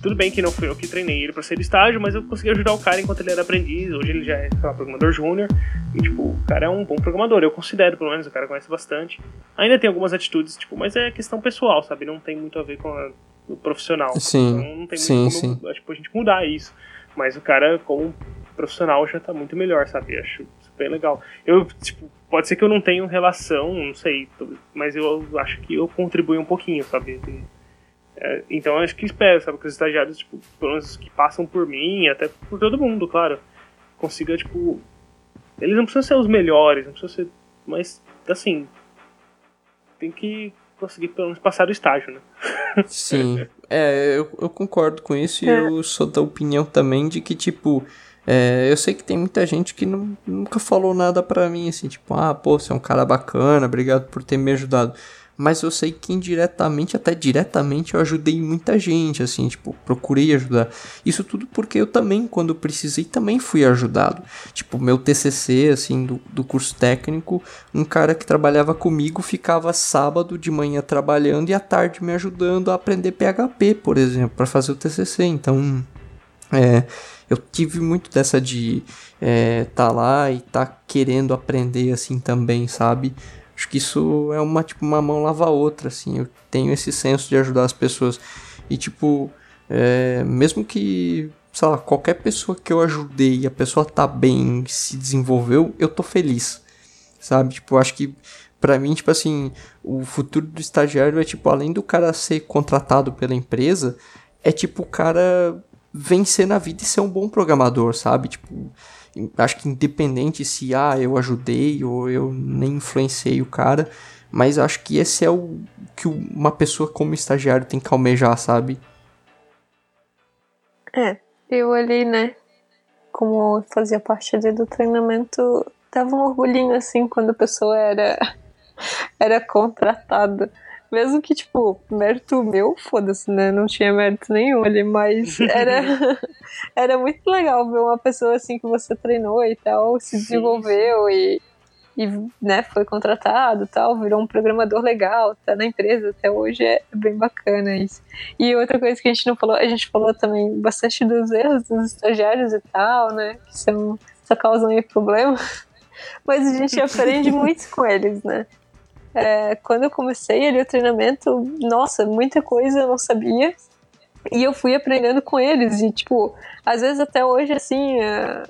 tudo bem que não fui eu que treinei ele para ser estágio, mas eu consegui ajudar o cara enquanto ele era aprendiz. Hoje ele já é, sei lá, programador júnior. E, tipo, o cara é um bom programador. Eu considero, pelo menos, o cara conhece bastante. Ainda tem algumas atitudes, tipo, mas é questão pessoal, sabe? Não tem muito a ver com a do profissional. Sim. Então não tem sim, muito sim. como tipo, a gente mudar isso. Mas o cara, como profissional, já tá muito melhor, sabe? Acho bem legal. Eu, tipo, pode ser que eu não tenha relação, não sei, mas eu acho que eu contribuo um pouquinho, sabe? É, então acho que espero, sabe, que os estagiários, tipo, pelo menos que passam por mim, até por todo mundo, claro, consiga, tipo. Eles não precisam ser os melhores, não precisam ser. Mas, assim. Tem que conseguir pelo menos passar o estágio, né? Sim. É, eu, eu concordo com isso e é. eu sou da opinião também de que, tipo. É, eu sei que tem muita gente que não, nunca falou nada pra mim, assim, tipo, ah, pô, você é um cara bacana, obrigado por ter me ajudado mas eu sei que indiretamente, até diretamente, eu ajudei muita gente, assim, tipo, procurei ajudar. Isso tudo porque eu também, quando precisei, também fui ajudado. Tipo, meu TCC, assim, do, do curso técnico, um cara que trabalhava comigo ficava sábado de manhã trabalhando e à tarde me ajudando a aprender PHP, por exemplo, para fazer o TCC. Então, é, eu tive muito dessa de é, tá lá e tá querendo aprender assim também, sabe? Acho que isso é uma, tipo, uma mão lava a outra, assim. Eu tenho esse senso de ajudar as pessoas. E, tipo, é, mesmo que, sei lá, qualquer pessoa que eu ajudei e a pessoa tá bem, se desenvolveu, eu tô feliz. Sabe? Tipo, acho que para mim, tipo assim, o futuro do estagiário é, tipo, além do cara ser contratado pela empresa, é, tipo, o cara vencer na vida e ser um bom programador, sabe? Tipo, acho que independente se ah, eu ajudei ou eu nem influenciei o cara, mas acho que esse é o que uma pessoa como estagiário tem que almejar, sabe? É, eu ali, né, como fazia parte ali do treinamento, dava um orgulhinho assim quando a pessoa era [LAUGHS] era contratada. Mesmo que, tipo, mérito meu, foda-se, né? Não tinha mérito nenhum ali, mas [LAUGHS] era, era muito legal ver uma pessoa assim que você treinou e tal, se desenvolveu e, e né, foi contratado tal, virou um programador legal, tá na empresa até hoje, é bem bacana isso. E outra coisa que a gente não falou, a gente falou também bastante dos erros dos estagiários e tal, né? Que são, só causam aí problema. [LAUGHS] Mas a gente [LAUGHS] aprende muito com eles, né? É, quando eu comecei ali o treinamento, nossa, muita coisa eu não sabia. E eu fui aprendendo com eles. E, tipo, às vezes até hoje, assim, é,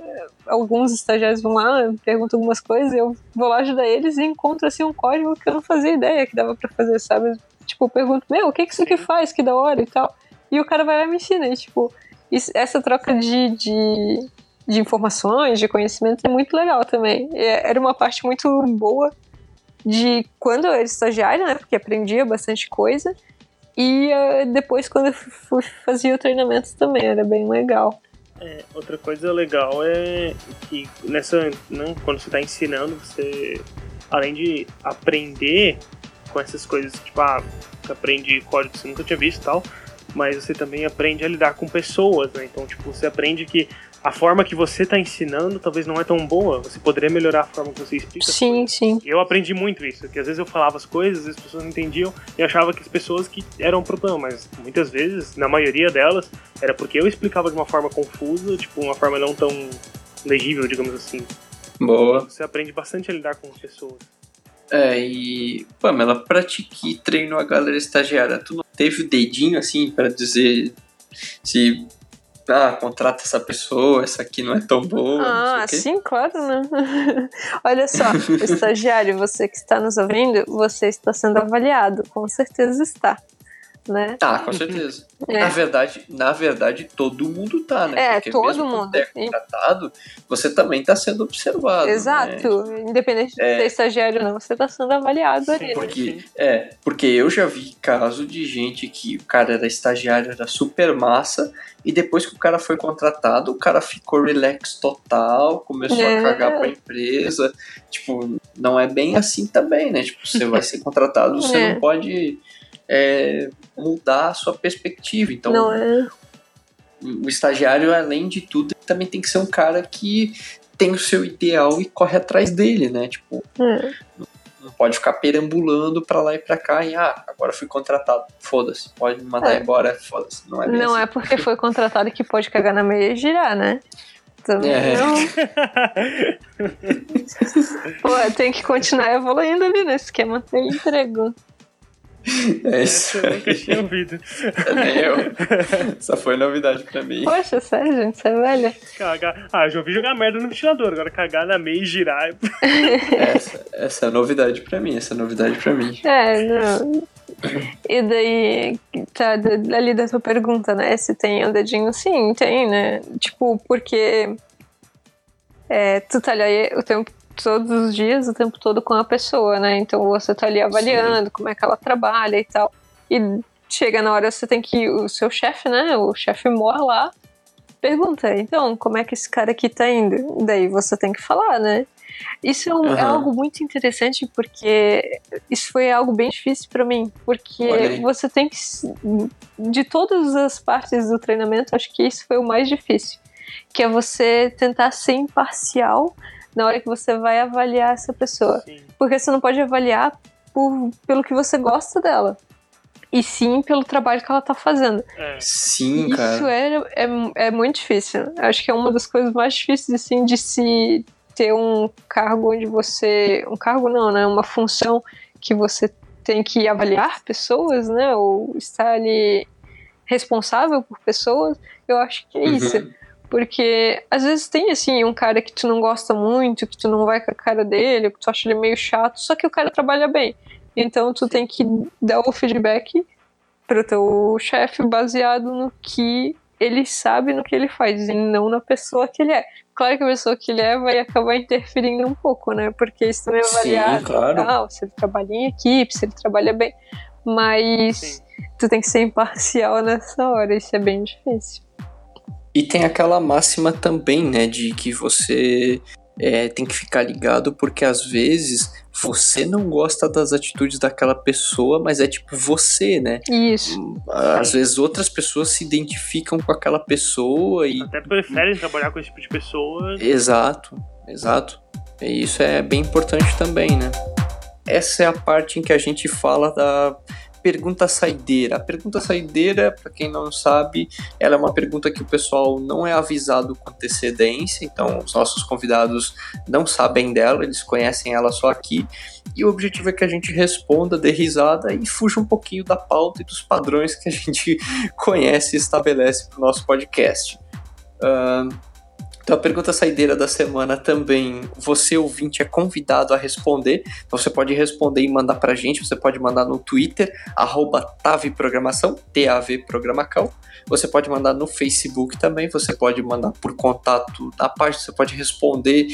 alguns estagiários vão lá, perguntam algumas coisas, eu vou lá ajudar eles e encontro, assim, um código que eu não fazia ideia que dava para fazer, sabe? Tipo, eu pergunto, meu, o que, que isso aqui faz? Que da hora e tal. E o cara vai lá e me ensina. E, tipo, essa troca de, de, de, informações, de conhecimento é muito legal também. É, era uma parte muito boa de quando eu era estagiária, né? Porque aprendia bastante coisa. E uh, depois quando eu fazia o treinamento também, era bem legal. É, outra coisa legal é que nessa, né, quando você está ensinando, você além de aprender com essas coisas, tipo, ah, aprende código que você nunca tinha visto e tal, mas você também aprende a lidar com pessoas, né? Então, tipo, você aprende que a forma que você está ensinando talvez não é tão boa. Você poderia melhorar a forma que você explica. Sim, sim. Eu aprendi muito isso, que às vezes eu falava as coisas, as pessoas não entendiam e achava que as pessoas que eram um problema, mas muitas vezes, na maioria delas, era porque eu explicava de uma forma confusa, tipo, uma forma não tão legível, digamos assim. Boa. Você aprende bastante a lidar com as pessoas. É, e Pamela, pra ti que treinou a galera estagiária, tu não teve o dedinho assim para dizer se ah, contrata essa pessoa, essa aqui não é tão boa. Ah, sim, claro, né? [LAUGHS] Olha só, estagiário, você que está nos ouvindo, você está sendo avaliado, com certeza está né? Tá, com certeza. É. Na verdade, na verdade, todo mundo tá, né? É, Porque todo mundo. É contratado, você também tá sendo observado. Né? Exato. Né? Independente é. de ser estagiário ou não, você tá sendo avaliado ali. Né? Porque, é, porque eu já vi caso de gente que o cara era estagiário, era super massa, e depois que o cara foi contratado, o cara ficou relax total, começou é. a cagar pra empresa. Tipo, não é bem assim também, né? Tipo, você vai ser contratado, você é. não pode é, mudar a sua perspectiva. Então, Não é. o estagiário, além de tudo, também tem que ser um cara que tem o seu ideal e corre atrás dele, né? Tipo, é. não pode ficar perambulando para lá e para cá e ah, agora fui contratado, foda-se, pode me mandar é. embora, foda-se. Não é Não assim. é porque foi contratado que pode cagar na meia e girar, né? Também é. não. [LAUGHS] Pô, tem que continuar evoluindo ali nesse esquema, tem emprego. [LAUGHS] É isso. Eu nunca tinha ouvido. É, nem eu. [LAUGHS] Essa foi novidade pra mim. Poxa, sério, gente, você é velha. Cagar. Ah, já ouvi jogar merda no ventilador, agora cagar na meia e girar. [LAUGHS] essa, essa é novidade pra mim, essa é novidade pra mim. É, não. E daí, tá ali da tua pergunta, né? Se tem o um dedinho, sim, tem, né? Tipo, porque é, tu tá ali o tempo, todos os dias, o tempo todo com a pessoa, né? Então você tá ali avaliando sim. como é que ela trabalha e tal. E chega na hora, você tem que. O seu chefe, né? O chefe mora lá, pergunta, então, como é que esse cara aqui tá indo? Daí você tem que falar, né? Isso é, um, uhum. é, algo muito interessante porque isso foi algo bem difícil para mim, porque você tem que de todas as partes do treinamento, acho que isso foi o mais difícil, que é você tentar ser imparcial na hora que você vai avaliar essa pessoa, Sim. porque você não pode avaliar por, pelo que você gosta dela e sim pelo trabalho que ela tá fazendo. É. Sim, cara. Isso é, é, é muito difícil. Acho que é uma das coisas mais difíceis, assim, de se ter um cargo onde você. Um cargo não, né? Uma função que você tem que avaliar pessoas, né? Ou estar ali responsável por pessoas. Eu acho que é uhum. Porque às vezes tem assim um cara que tu não gosta muito, que tu não vai com a cara dele, que tu acha ele meio chato, só que o cara trabalha bem. Então tu tem que dar o feedback pro teu chefe baseado no que ele sabe no que ele faz e não na pessoa que ele é. Claro que a pessoa que ele é vai acabar interferindo um pouco, né? Porque isso também é avaliado. Sim, claro. Ah, se ele trabalha em equipe, se ele trabalha bem. Mas Sim. tu tem que ser imparcial [LAUGHS] nessa hora, isso é bem difícil. E tem aquela máxima também, né, de que você é, tem que ficar ligado porque às vezes você não gosta das atitudes daquela pessoa, mas é tipo você, né? Isso. Às vezes outras pessoas se identificam com aquela pessoa e. Até preferem trabalhar com esse tipo de pessoa. Exato, exato. E isso é bem importante também, né? Essa é a parte em que a gente fala da pergunta saideira. A pergunta saideira, para quem não sabe, ela é uma pergunta que o pessoal não é avisado com antecedência, então os nossos convidados não sabem dela, eles conhecem ela só aqui. E o objetivo é que a gente responda, dê risada e fuja um pouquinho da pauta e dos padrões que a gente [LAUGHS] conhece e estabelece para o nosso podcast. Uh, então a pergunta saideira da semana também, você ouvinte é convidado a responder. Você pode responder e mandar pra gente, você pode mandar no Twitter, T-A-V Programacal. Você pode mandar no Facebook também, você pode mandar por contato na página, você pode responder.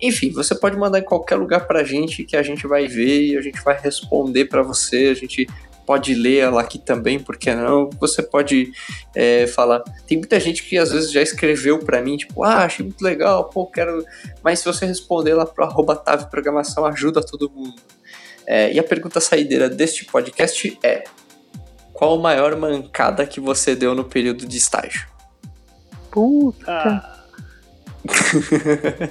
Enfim, você pode mandar em qualquer lugar pra gente que a gente vai ver e a gente vai responder para você, a gente pode ler ela aqui também, porque não? Você pode é, falar. Tem muita gente que às vezes já escreveu para mim, tipo, ah, achei muito legal, pô, quero. Mas se você responder lá pro arroba Tave Programação, ajuda todo mundo. É, e a pergunta saideira deste podcast é: Qual a maior mancada que você deu no período de estágio? Puta. Ah,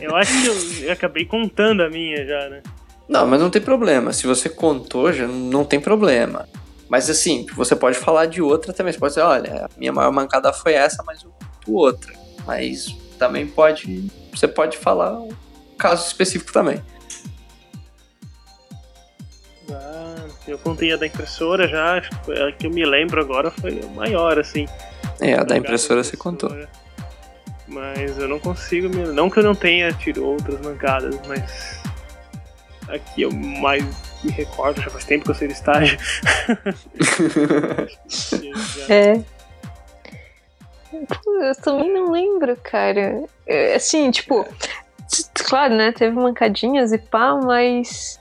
eu acho que eu, eu acabei contando a minha já, né? Não, mas não tem problema. Se você contou, já não tem problema. Mas assim, você pode falar de outra também. Você pode dizer, olha, a minha maior mancada foi essa, mas eu conto outra. Mas também pode. Você pode falar um caso específico também. Ah, eu contei a da impressora já, acho que a que eu me lembro agora foi a maior, assim. É, a da impressora você contou. Mas eu não consigo me. Não que eu não tenha tido outras mancadas, mas. Aqui eu mais me recordo, já faz tempo que eu sei do estágio. [LAUGHS] é. Eu também não lembro, cara. É, assim, tipo, claro, né? Teve mancadinhas e pá, mas.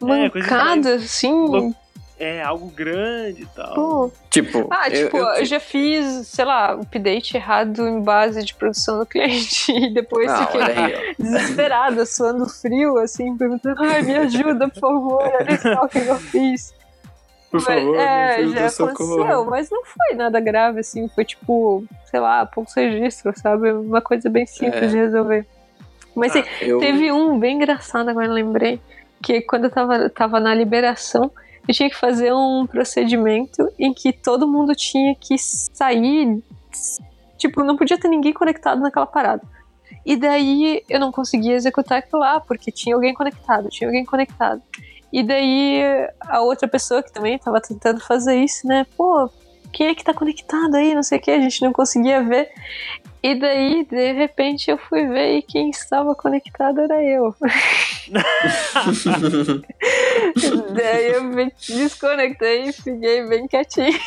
É, mancada, assim é algo grande e tal. Pô. Tipo, ah, tipo, eu, eu, eu, já fiz, sei lá, update errado em base de produção do cliente [LAUGHS] e depois ah, fiquei aí, desesperada, suando frio, assim, perguntando, ai, me ajuda, por favor, olha só o que eu fiz. Por favor, é, já aconteceu, mas não foi nada grave, assim, foi tipo, sei lá, poucos registros, sabe? Uma coisa bem simples é. de resolver. Mas assim, ah, eu... teve um bem engraçado, agora eu lembrei, que quando eu tava, tava na liberação, eu tinha que fazer um procedimento em que todo mundo tinha que sair. Tipo, não podia ter ninguém conectado naquela parada. E daí eu não conseguia executar aquilo lá, porque tinha alguém conectado, tinha alguém conectado. E daí a outra pessoa que também estava tentando fazer isso, né? Pô, quem é que tá conectado aí? Não sei o que, a gente não conseguia ver. E daí, de repente, eu fui ver e quem estava conectado era eu. [LAUGHS] Daí eu me desconectei e fiquei bem quietinho.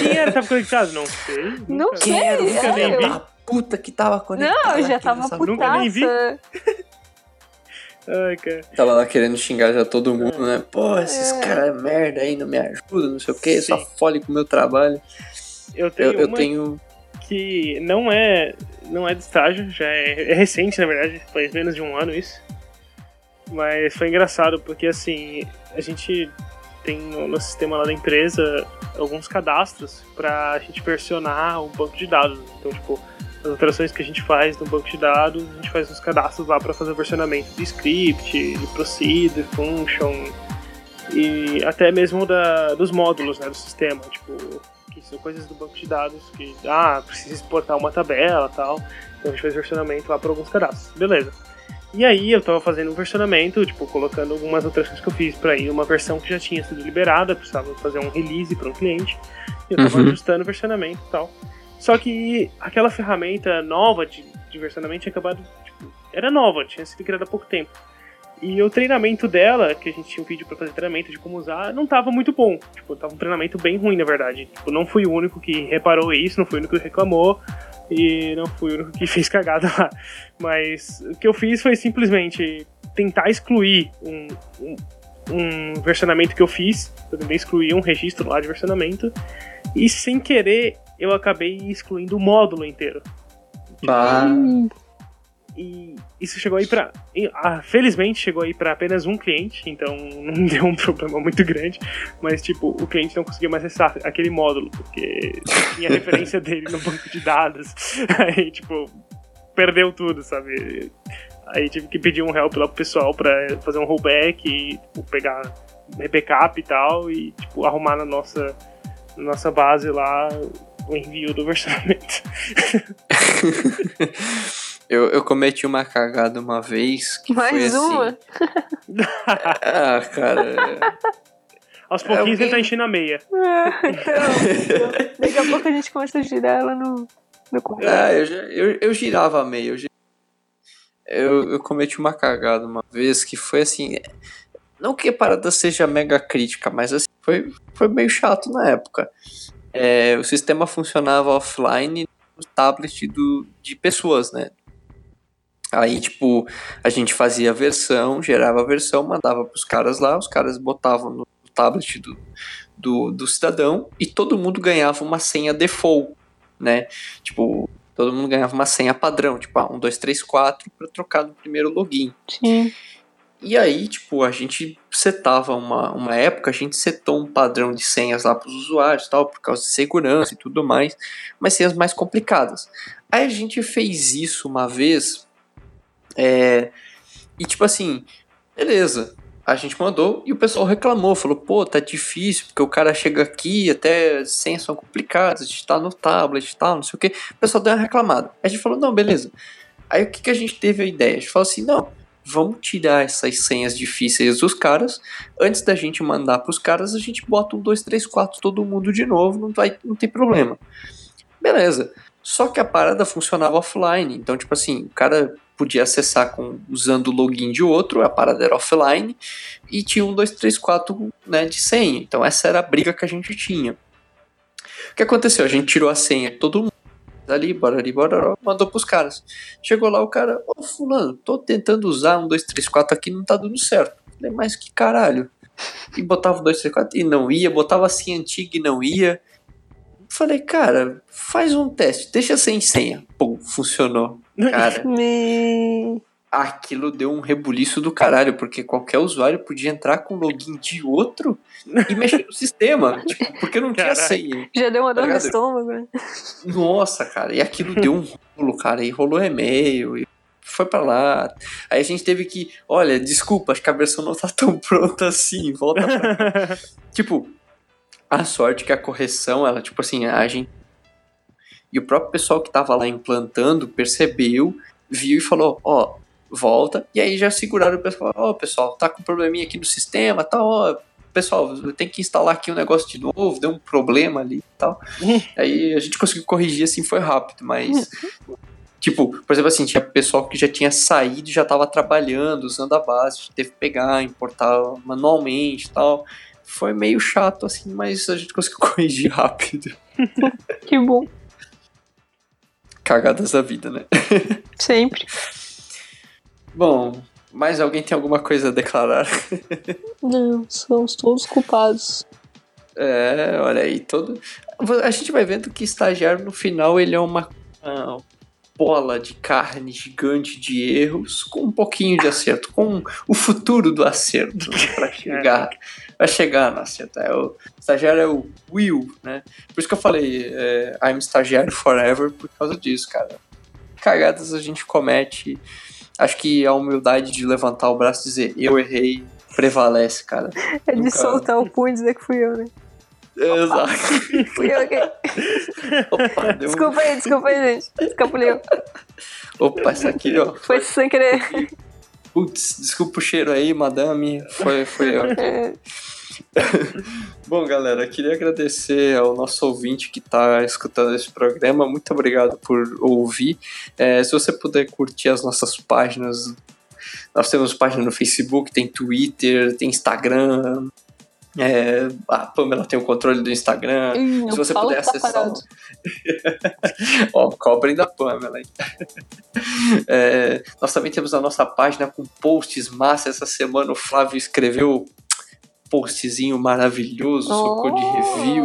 Quem era que tava conectado? Não sei. Não nunca- sei, Quem era é, filho eu- da puta que tava conectado? Não, eu já tava nessa- Nunca nem vi. putaça. Ai, cara. Tava lá querendo xingar já todo mundo, né? Pô, esses É. caras é merda aí, não me ajudam, não sei o que, só fole com o meu trabalho. Eu tenho Eu, eu uma tenho. Que não é, não é de estágio, já é, é recente, na verdade, faz menos de um ano isso. Mas foi engraçado, porque assim, a gente tem no, no sistema lá da empresa alguns cadastros pra gente versionar o banco de dados. Então, tipo, as alterações que a gente faz no banco de dados, a gente faz uns cadastros lá pra fazer o versionamento de script, de procedure, function e até mesmo da, dos módulos né, do sistema. Tipo, são coisas do banco de dados que, ah, precisa exportar uma tabela tal. Então a gente faz versionamento lá para alguns cadastros. Beleza. E aí eu tava fazendo um versionamento, tipo, colocando algumas alterações que eu fiz para ir uma versão que já tinha sido liberada, precisava fazer um release para um cliente. E eu tava Uhum. ajustando o versionamento e tal. Só que aquela ferramenta nova de, de versionamento tinha acabado, tipo, era nova, tinha sido criada há pouco tempo. E o treinamento dela, que a gente tinha um vídeo pra fazer treinamento de como usar, não tava muito bom. Tipo, tava um treinamento bem ruim, na verdade. Tipo, não fui o único que reparou isso, não fui o único que reclamou, e não fui o único que [LAUGHS] fez cagada lá. Mas o que eu fiz foi simplesmente tentar excluir um, um, um versionamento que eu fiz. Eu tentei excluir um registro lá de versionamento. E sem querer, eu acabei excluindo o módulo inteiro. Bah, E isso chegou aí pra. e, ah, felizmente chegou aí pra apenas um cliente, então [LAUGHS] não deu um problema muito grande. Mas, tipo, o cliente não conseguia mais acessar aquele módulo, porque tinha referência [LAUGHS] dele no banco de dados. [LAUGHS] Aí, tipo, perdeu tudo, sabe? Aí tive que pedir um help lá pro pessoal pra fazer um rollback e tipo, pegar backup e tal, e tipo, arrumar na nossa, na nossa base lá o envio do versionamento. Eu, eu cometi uma cagada uma vez que foi Mais assim. uma? [LAUGHS] Ah, cara. Aos pouquinhos alguém- ele tá enchendo a meia. então, daqui a pouco a gente começa a girar ela no, no quarto. Ah, eu, já, eu, eu girava meio. Eu, gi- eu, eu cometi uma cagada uma vez que foi assim. Não que a parada seja mega crítica, mas assim, foi, foi meio chato na época. É, o sistema funcionava offline no tablet do, de pessoas, né? Aí, tipo, a gente fazia a versão, gerava a versão, mandava pros caras lá, os caras botavam no tablet do, do, do cidadão e todo mundo ganhava uma senha default, né? Tipo, todo mundo ganhava uma senha padrão, tipo, ah, 1, 2, 3, 4 para trocar no primeiro login. Sim. E aí, tipo, a gente setava uma, uma época, a gente setou um padrão de senhas lá para os usuários, tal, por causa de segurança e tudo mais, mas senhas mais complicadas. Aí a gente fez isso uma vez, é, e tipo assim, beleza, a gente mandou e o pessoal reclamou, falou, pô, tá difícil, porque o cara chega aqui, até as senhas são complicadas, a gente tá no tablet e tal, não sei o que. O pessoal deu uma reclamada. A gente falou, não, beleza. Aí o que, que a gente teve a ideia? A gente falou assim, não, vamos tirar essas senhas difíceis dos caras. Antes da gente mandar pros caras, a gente bota um, dois, três, quatro, todo mundo de novo, não, vai, não tem problema. Beleza. Só que a parada funcionava offline. Então, tipo assim, o cara podia acessar com, usando o login de outro, a parada era offline, e tinha um, dois, três, quatro né, de senha. Então essa era a briga que a gente tinha. O que aconteceu? A gente tirou a senha todo mundo ali, bora ali, bora, mandou pros caras. Chegou lá o cara, ô fulano, tô tentando usar um, dois, três, quatro aqui, não tá dando certo. Falei, mas que caralho. E botava dois, três, quatro e não ia, botava a senha antiga e não ia. Falei, cara, faz um teste, deixa sem senha. Pum, funcionou. Cara, [LAUGHS] aquilo deu um rebuliço do caralho, porque qualquer usuário podia entrar com o login de outro e mexer no sistema, [LAUGHS] tipo, porque não tinha Caraca. senha. Já deu uma dor no Obrigado. estômago, né? Nossa, cara, e aquilo deu um rolo, cara, e rolou e-mail, e foi pra lá. Aí a gente teve que, olha, desculpa, acho que a versão não tá tão [LAUGHS] pronta assim, volta pra cá. Tipo, a sorte que a correção, ela, tipo assim, a gente. E o próprio pessoal que tava lá implantando percebeu, viu e falou: Ó, volta. E aí já seguraram o pessoal: Ó, pessoal, tá com probleminha aqui no sistema, tá, ó. Pessoal, tem que instalar aqui um negócio de novo, deu um problema ali e tal. [LAUGHS] aí a gente conseguiu corrigir assim, foi rápido, mas Tipo, por exemplo, assim, tinha pessoal que já tinha saído e já tava trabalhando, usando a base, teve que pegar, importar manualmente e tal. Foi meio chato, assim, mas a gente conseguiu [LAUGHS] corrigir rápido. [LAUGHS] que bom. Cagadas da vida, né? [LAUGHS] Sempre. Bom, mais alguém tem alguma coisa a declarar? Não, somos todos culpados. É, olha aí, todo. A gente vai vendo que estagiário no final ele é uma, uma bola de carne gigante de erros com um pouquinho de acerto, com o futuro do acerto né, para chegar, para chegar no acerto. É, o estagiário é o Will, né? Por isso que eu falei, é, I'm estagiário forever por causa disso, cara. Cagadas a gente comete acho que a humildade de levantar o braço e dizer eu errei prevalece, cara. É de Nunca... soltar o punho e dizer que fui eu, né? Exato. [LAUGHS] fui eu. Opa, deu... Desculpa aí, desculpa aí, gente. Escapuliu. Opa, essa aqui, ó. Foi, foi sem querer. Putz, desculpa o cheiro aí, madame. Foi, foi eu. [LAUGHS] Bom, galera, queria agradecer ao nosso ouvinte que está escutando esse programa. Muito obrigado por ouvir. É, se você puder curtir as nossas páginas, nós temos página no Facebook, tem Twitter, tem Instagram. É, a Pamela tem o controle do Instagram. Hum, se você puder tá acessar. [LAUGHS] Ó, cobrem da Pamela. É, nós também temos a nossa página com posts massa. Essa semana o Flávio escreveu postzinho maravilhoso, oh, socorro de review.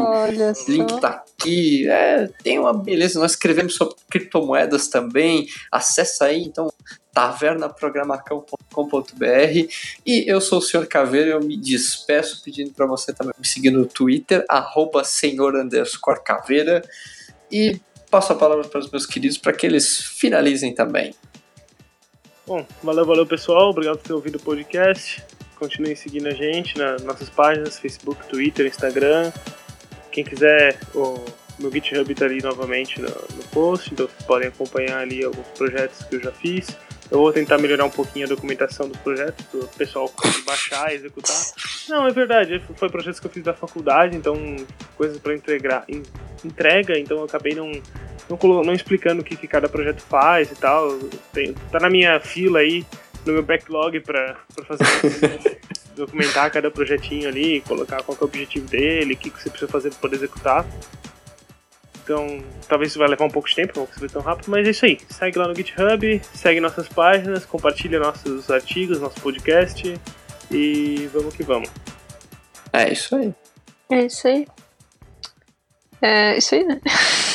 Link tá aqui. É, tem uma beleza. Nós escrevemos sobre criptomoedas também. Acessa aí, então, tavernaprogramacão.com.br e eu sou o Sr. Caveira eu me despeço pedindo para você também me seguir no Twitter, arroba senhor caveira e passo a palavra para os meus queridos para que eles finalizem também. Bom, valeu, valeu pessoal, obrigado por ter ouvido o podcast. Continuem seguindo a gente nas nossas páginas, Facebook, Twitter, Instagram. Quem quiser, o meu GitHub está ali novamente no, no, post, então vocês podem acompanhar ali alguns projetos que eu já fiz. Eu vou tentar melhorar um pouquinho a documentação dos projetos, para o pessoal baixar executar. Não, é verdade, foi projetos que eu fiz da faculdade, então coisas para entregar, entrega, então eu acabei não, não, não explicando o que, que, cada projeto faz e tal. Tem, tá na minha fila aí no meu backlog para fazer [LAUGHS] documentar cada projetinho ali, colocar qual é o objetivo dele, o que, que você precisa fazer para poder executar. Então, talvez isso vai levar um pouco de tempo, não vai ser tão rápido, mas é isso aí. Segue lá no GitHub, segue nossas páginas, compartilha nossos artigos, nosso podcast e vamos que vamos. É isso aí. É isso aí. É isso aí, né? [LAUGHS]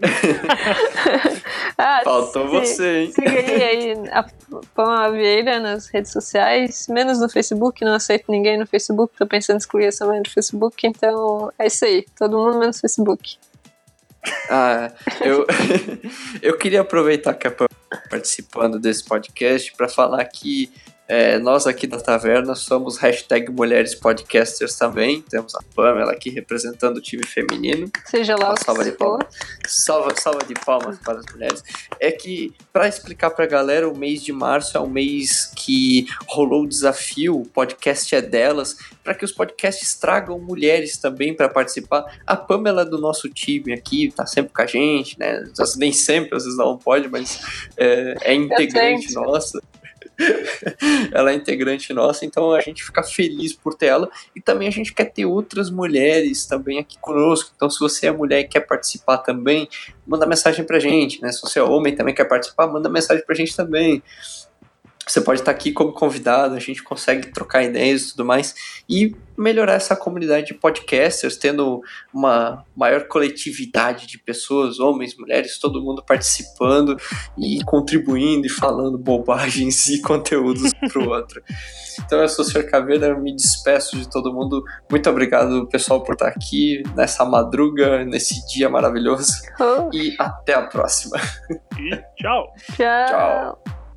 [LAUGHS] ah, Faltou você, hein? Siga aí a Pamela Vieira nas redes sociais, menos no Facebook, não aceito ninguém no Facebook, tô pensando em excluir essa mãe do Facebook, então é isso aí, todo mundo menos Facebook. Ah, eu, [LAUGHS] eu queria aproveitar que a Pamela tá participando desse podcast para falar que é, nós aqui da Taverna somos hashtag Mulheres Podcasters também. Temos a Pamela aqui representando o time feminino. Seja lá Uma salva de palmas. Salva, salva de palmas para as mulheres. É que, para explicar para a galera, o mês de março é um mês que rolou o desafio, o podcast é delas, para que os podcasts tragam mulheres também para participar. A Pamela é do nosso time aqui, tá sempre com a gente, né? Nem sempre, às vezes não pode, mas é, é integrante nossa. [LAUGHS] ela é integrante nossa, então a gente fica feliz por ter ela e também a gente quer ter outras mulheres também aqui conosco. Então, se você é mulher e quer participar também, manda mensagem pra gente, né? Se você é homem e também quer participar, manda mensagem pra gente também. Você pode estar aqui como convidado, a gente consegue trocar ideias e tudo mais e melhorar essa comunidade de podcasters, tendo uma maior coletividade de pessoas, homens, mulheres, todo mundo participando e contribuindo e falando bobagens e [LAUGHS] conteúdos pro outro. Então eu sou o Sr. Caveira, me despeço de todo mundo. Muito obrigado, pessoal, por estar aqui nessa madruga, nesse dia maravilhoso. Oh. E até a próxima. E tchau. Tchau. tchau.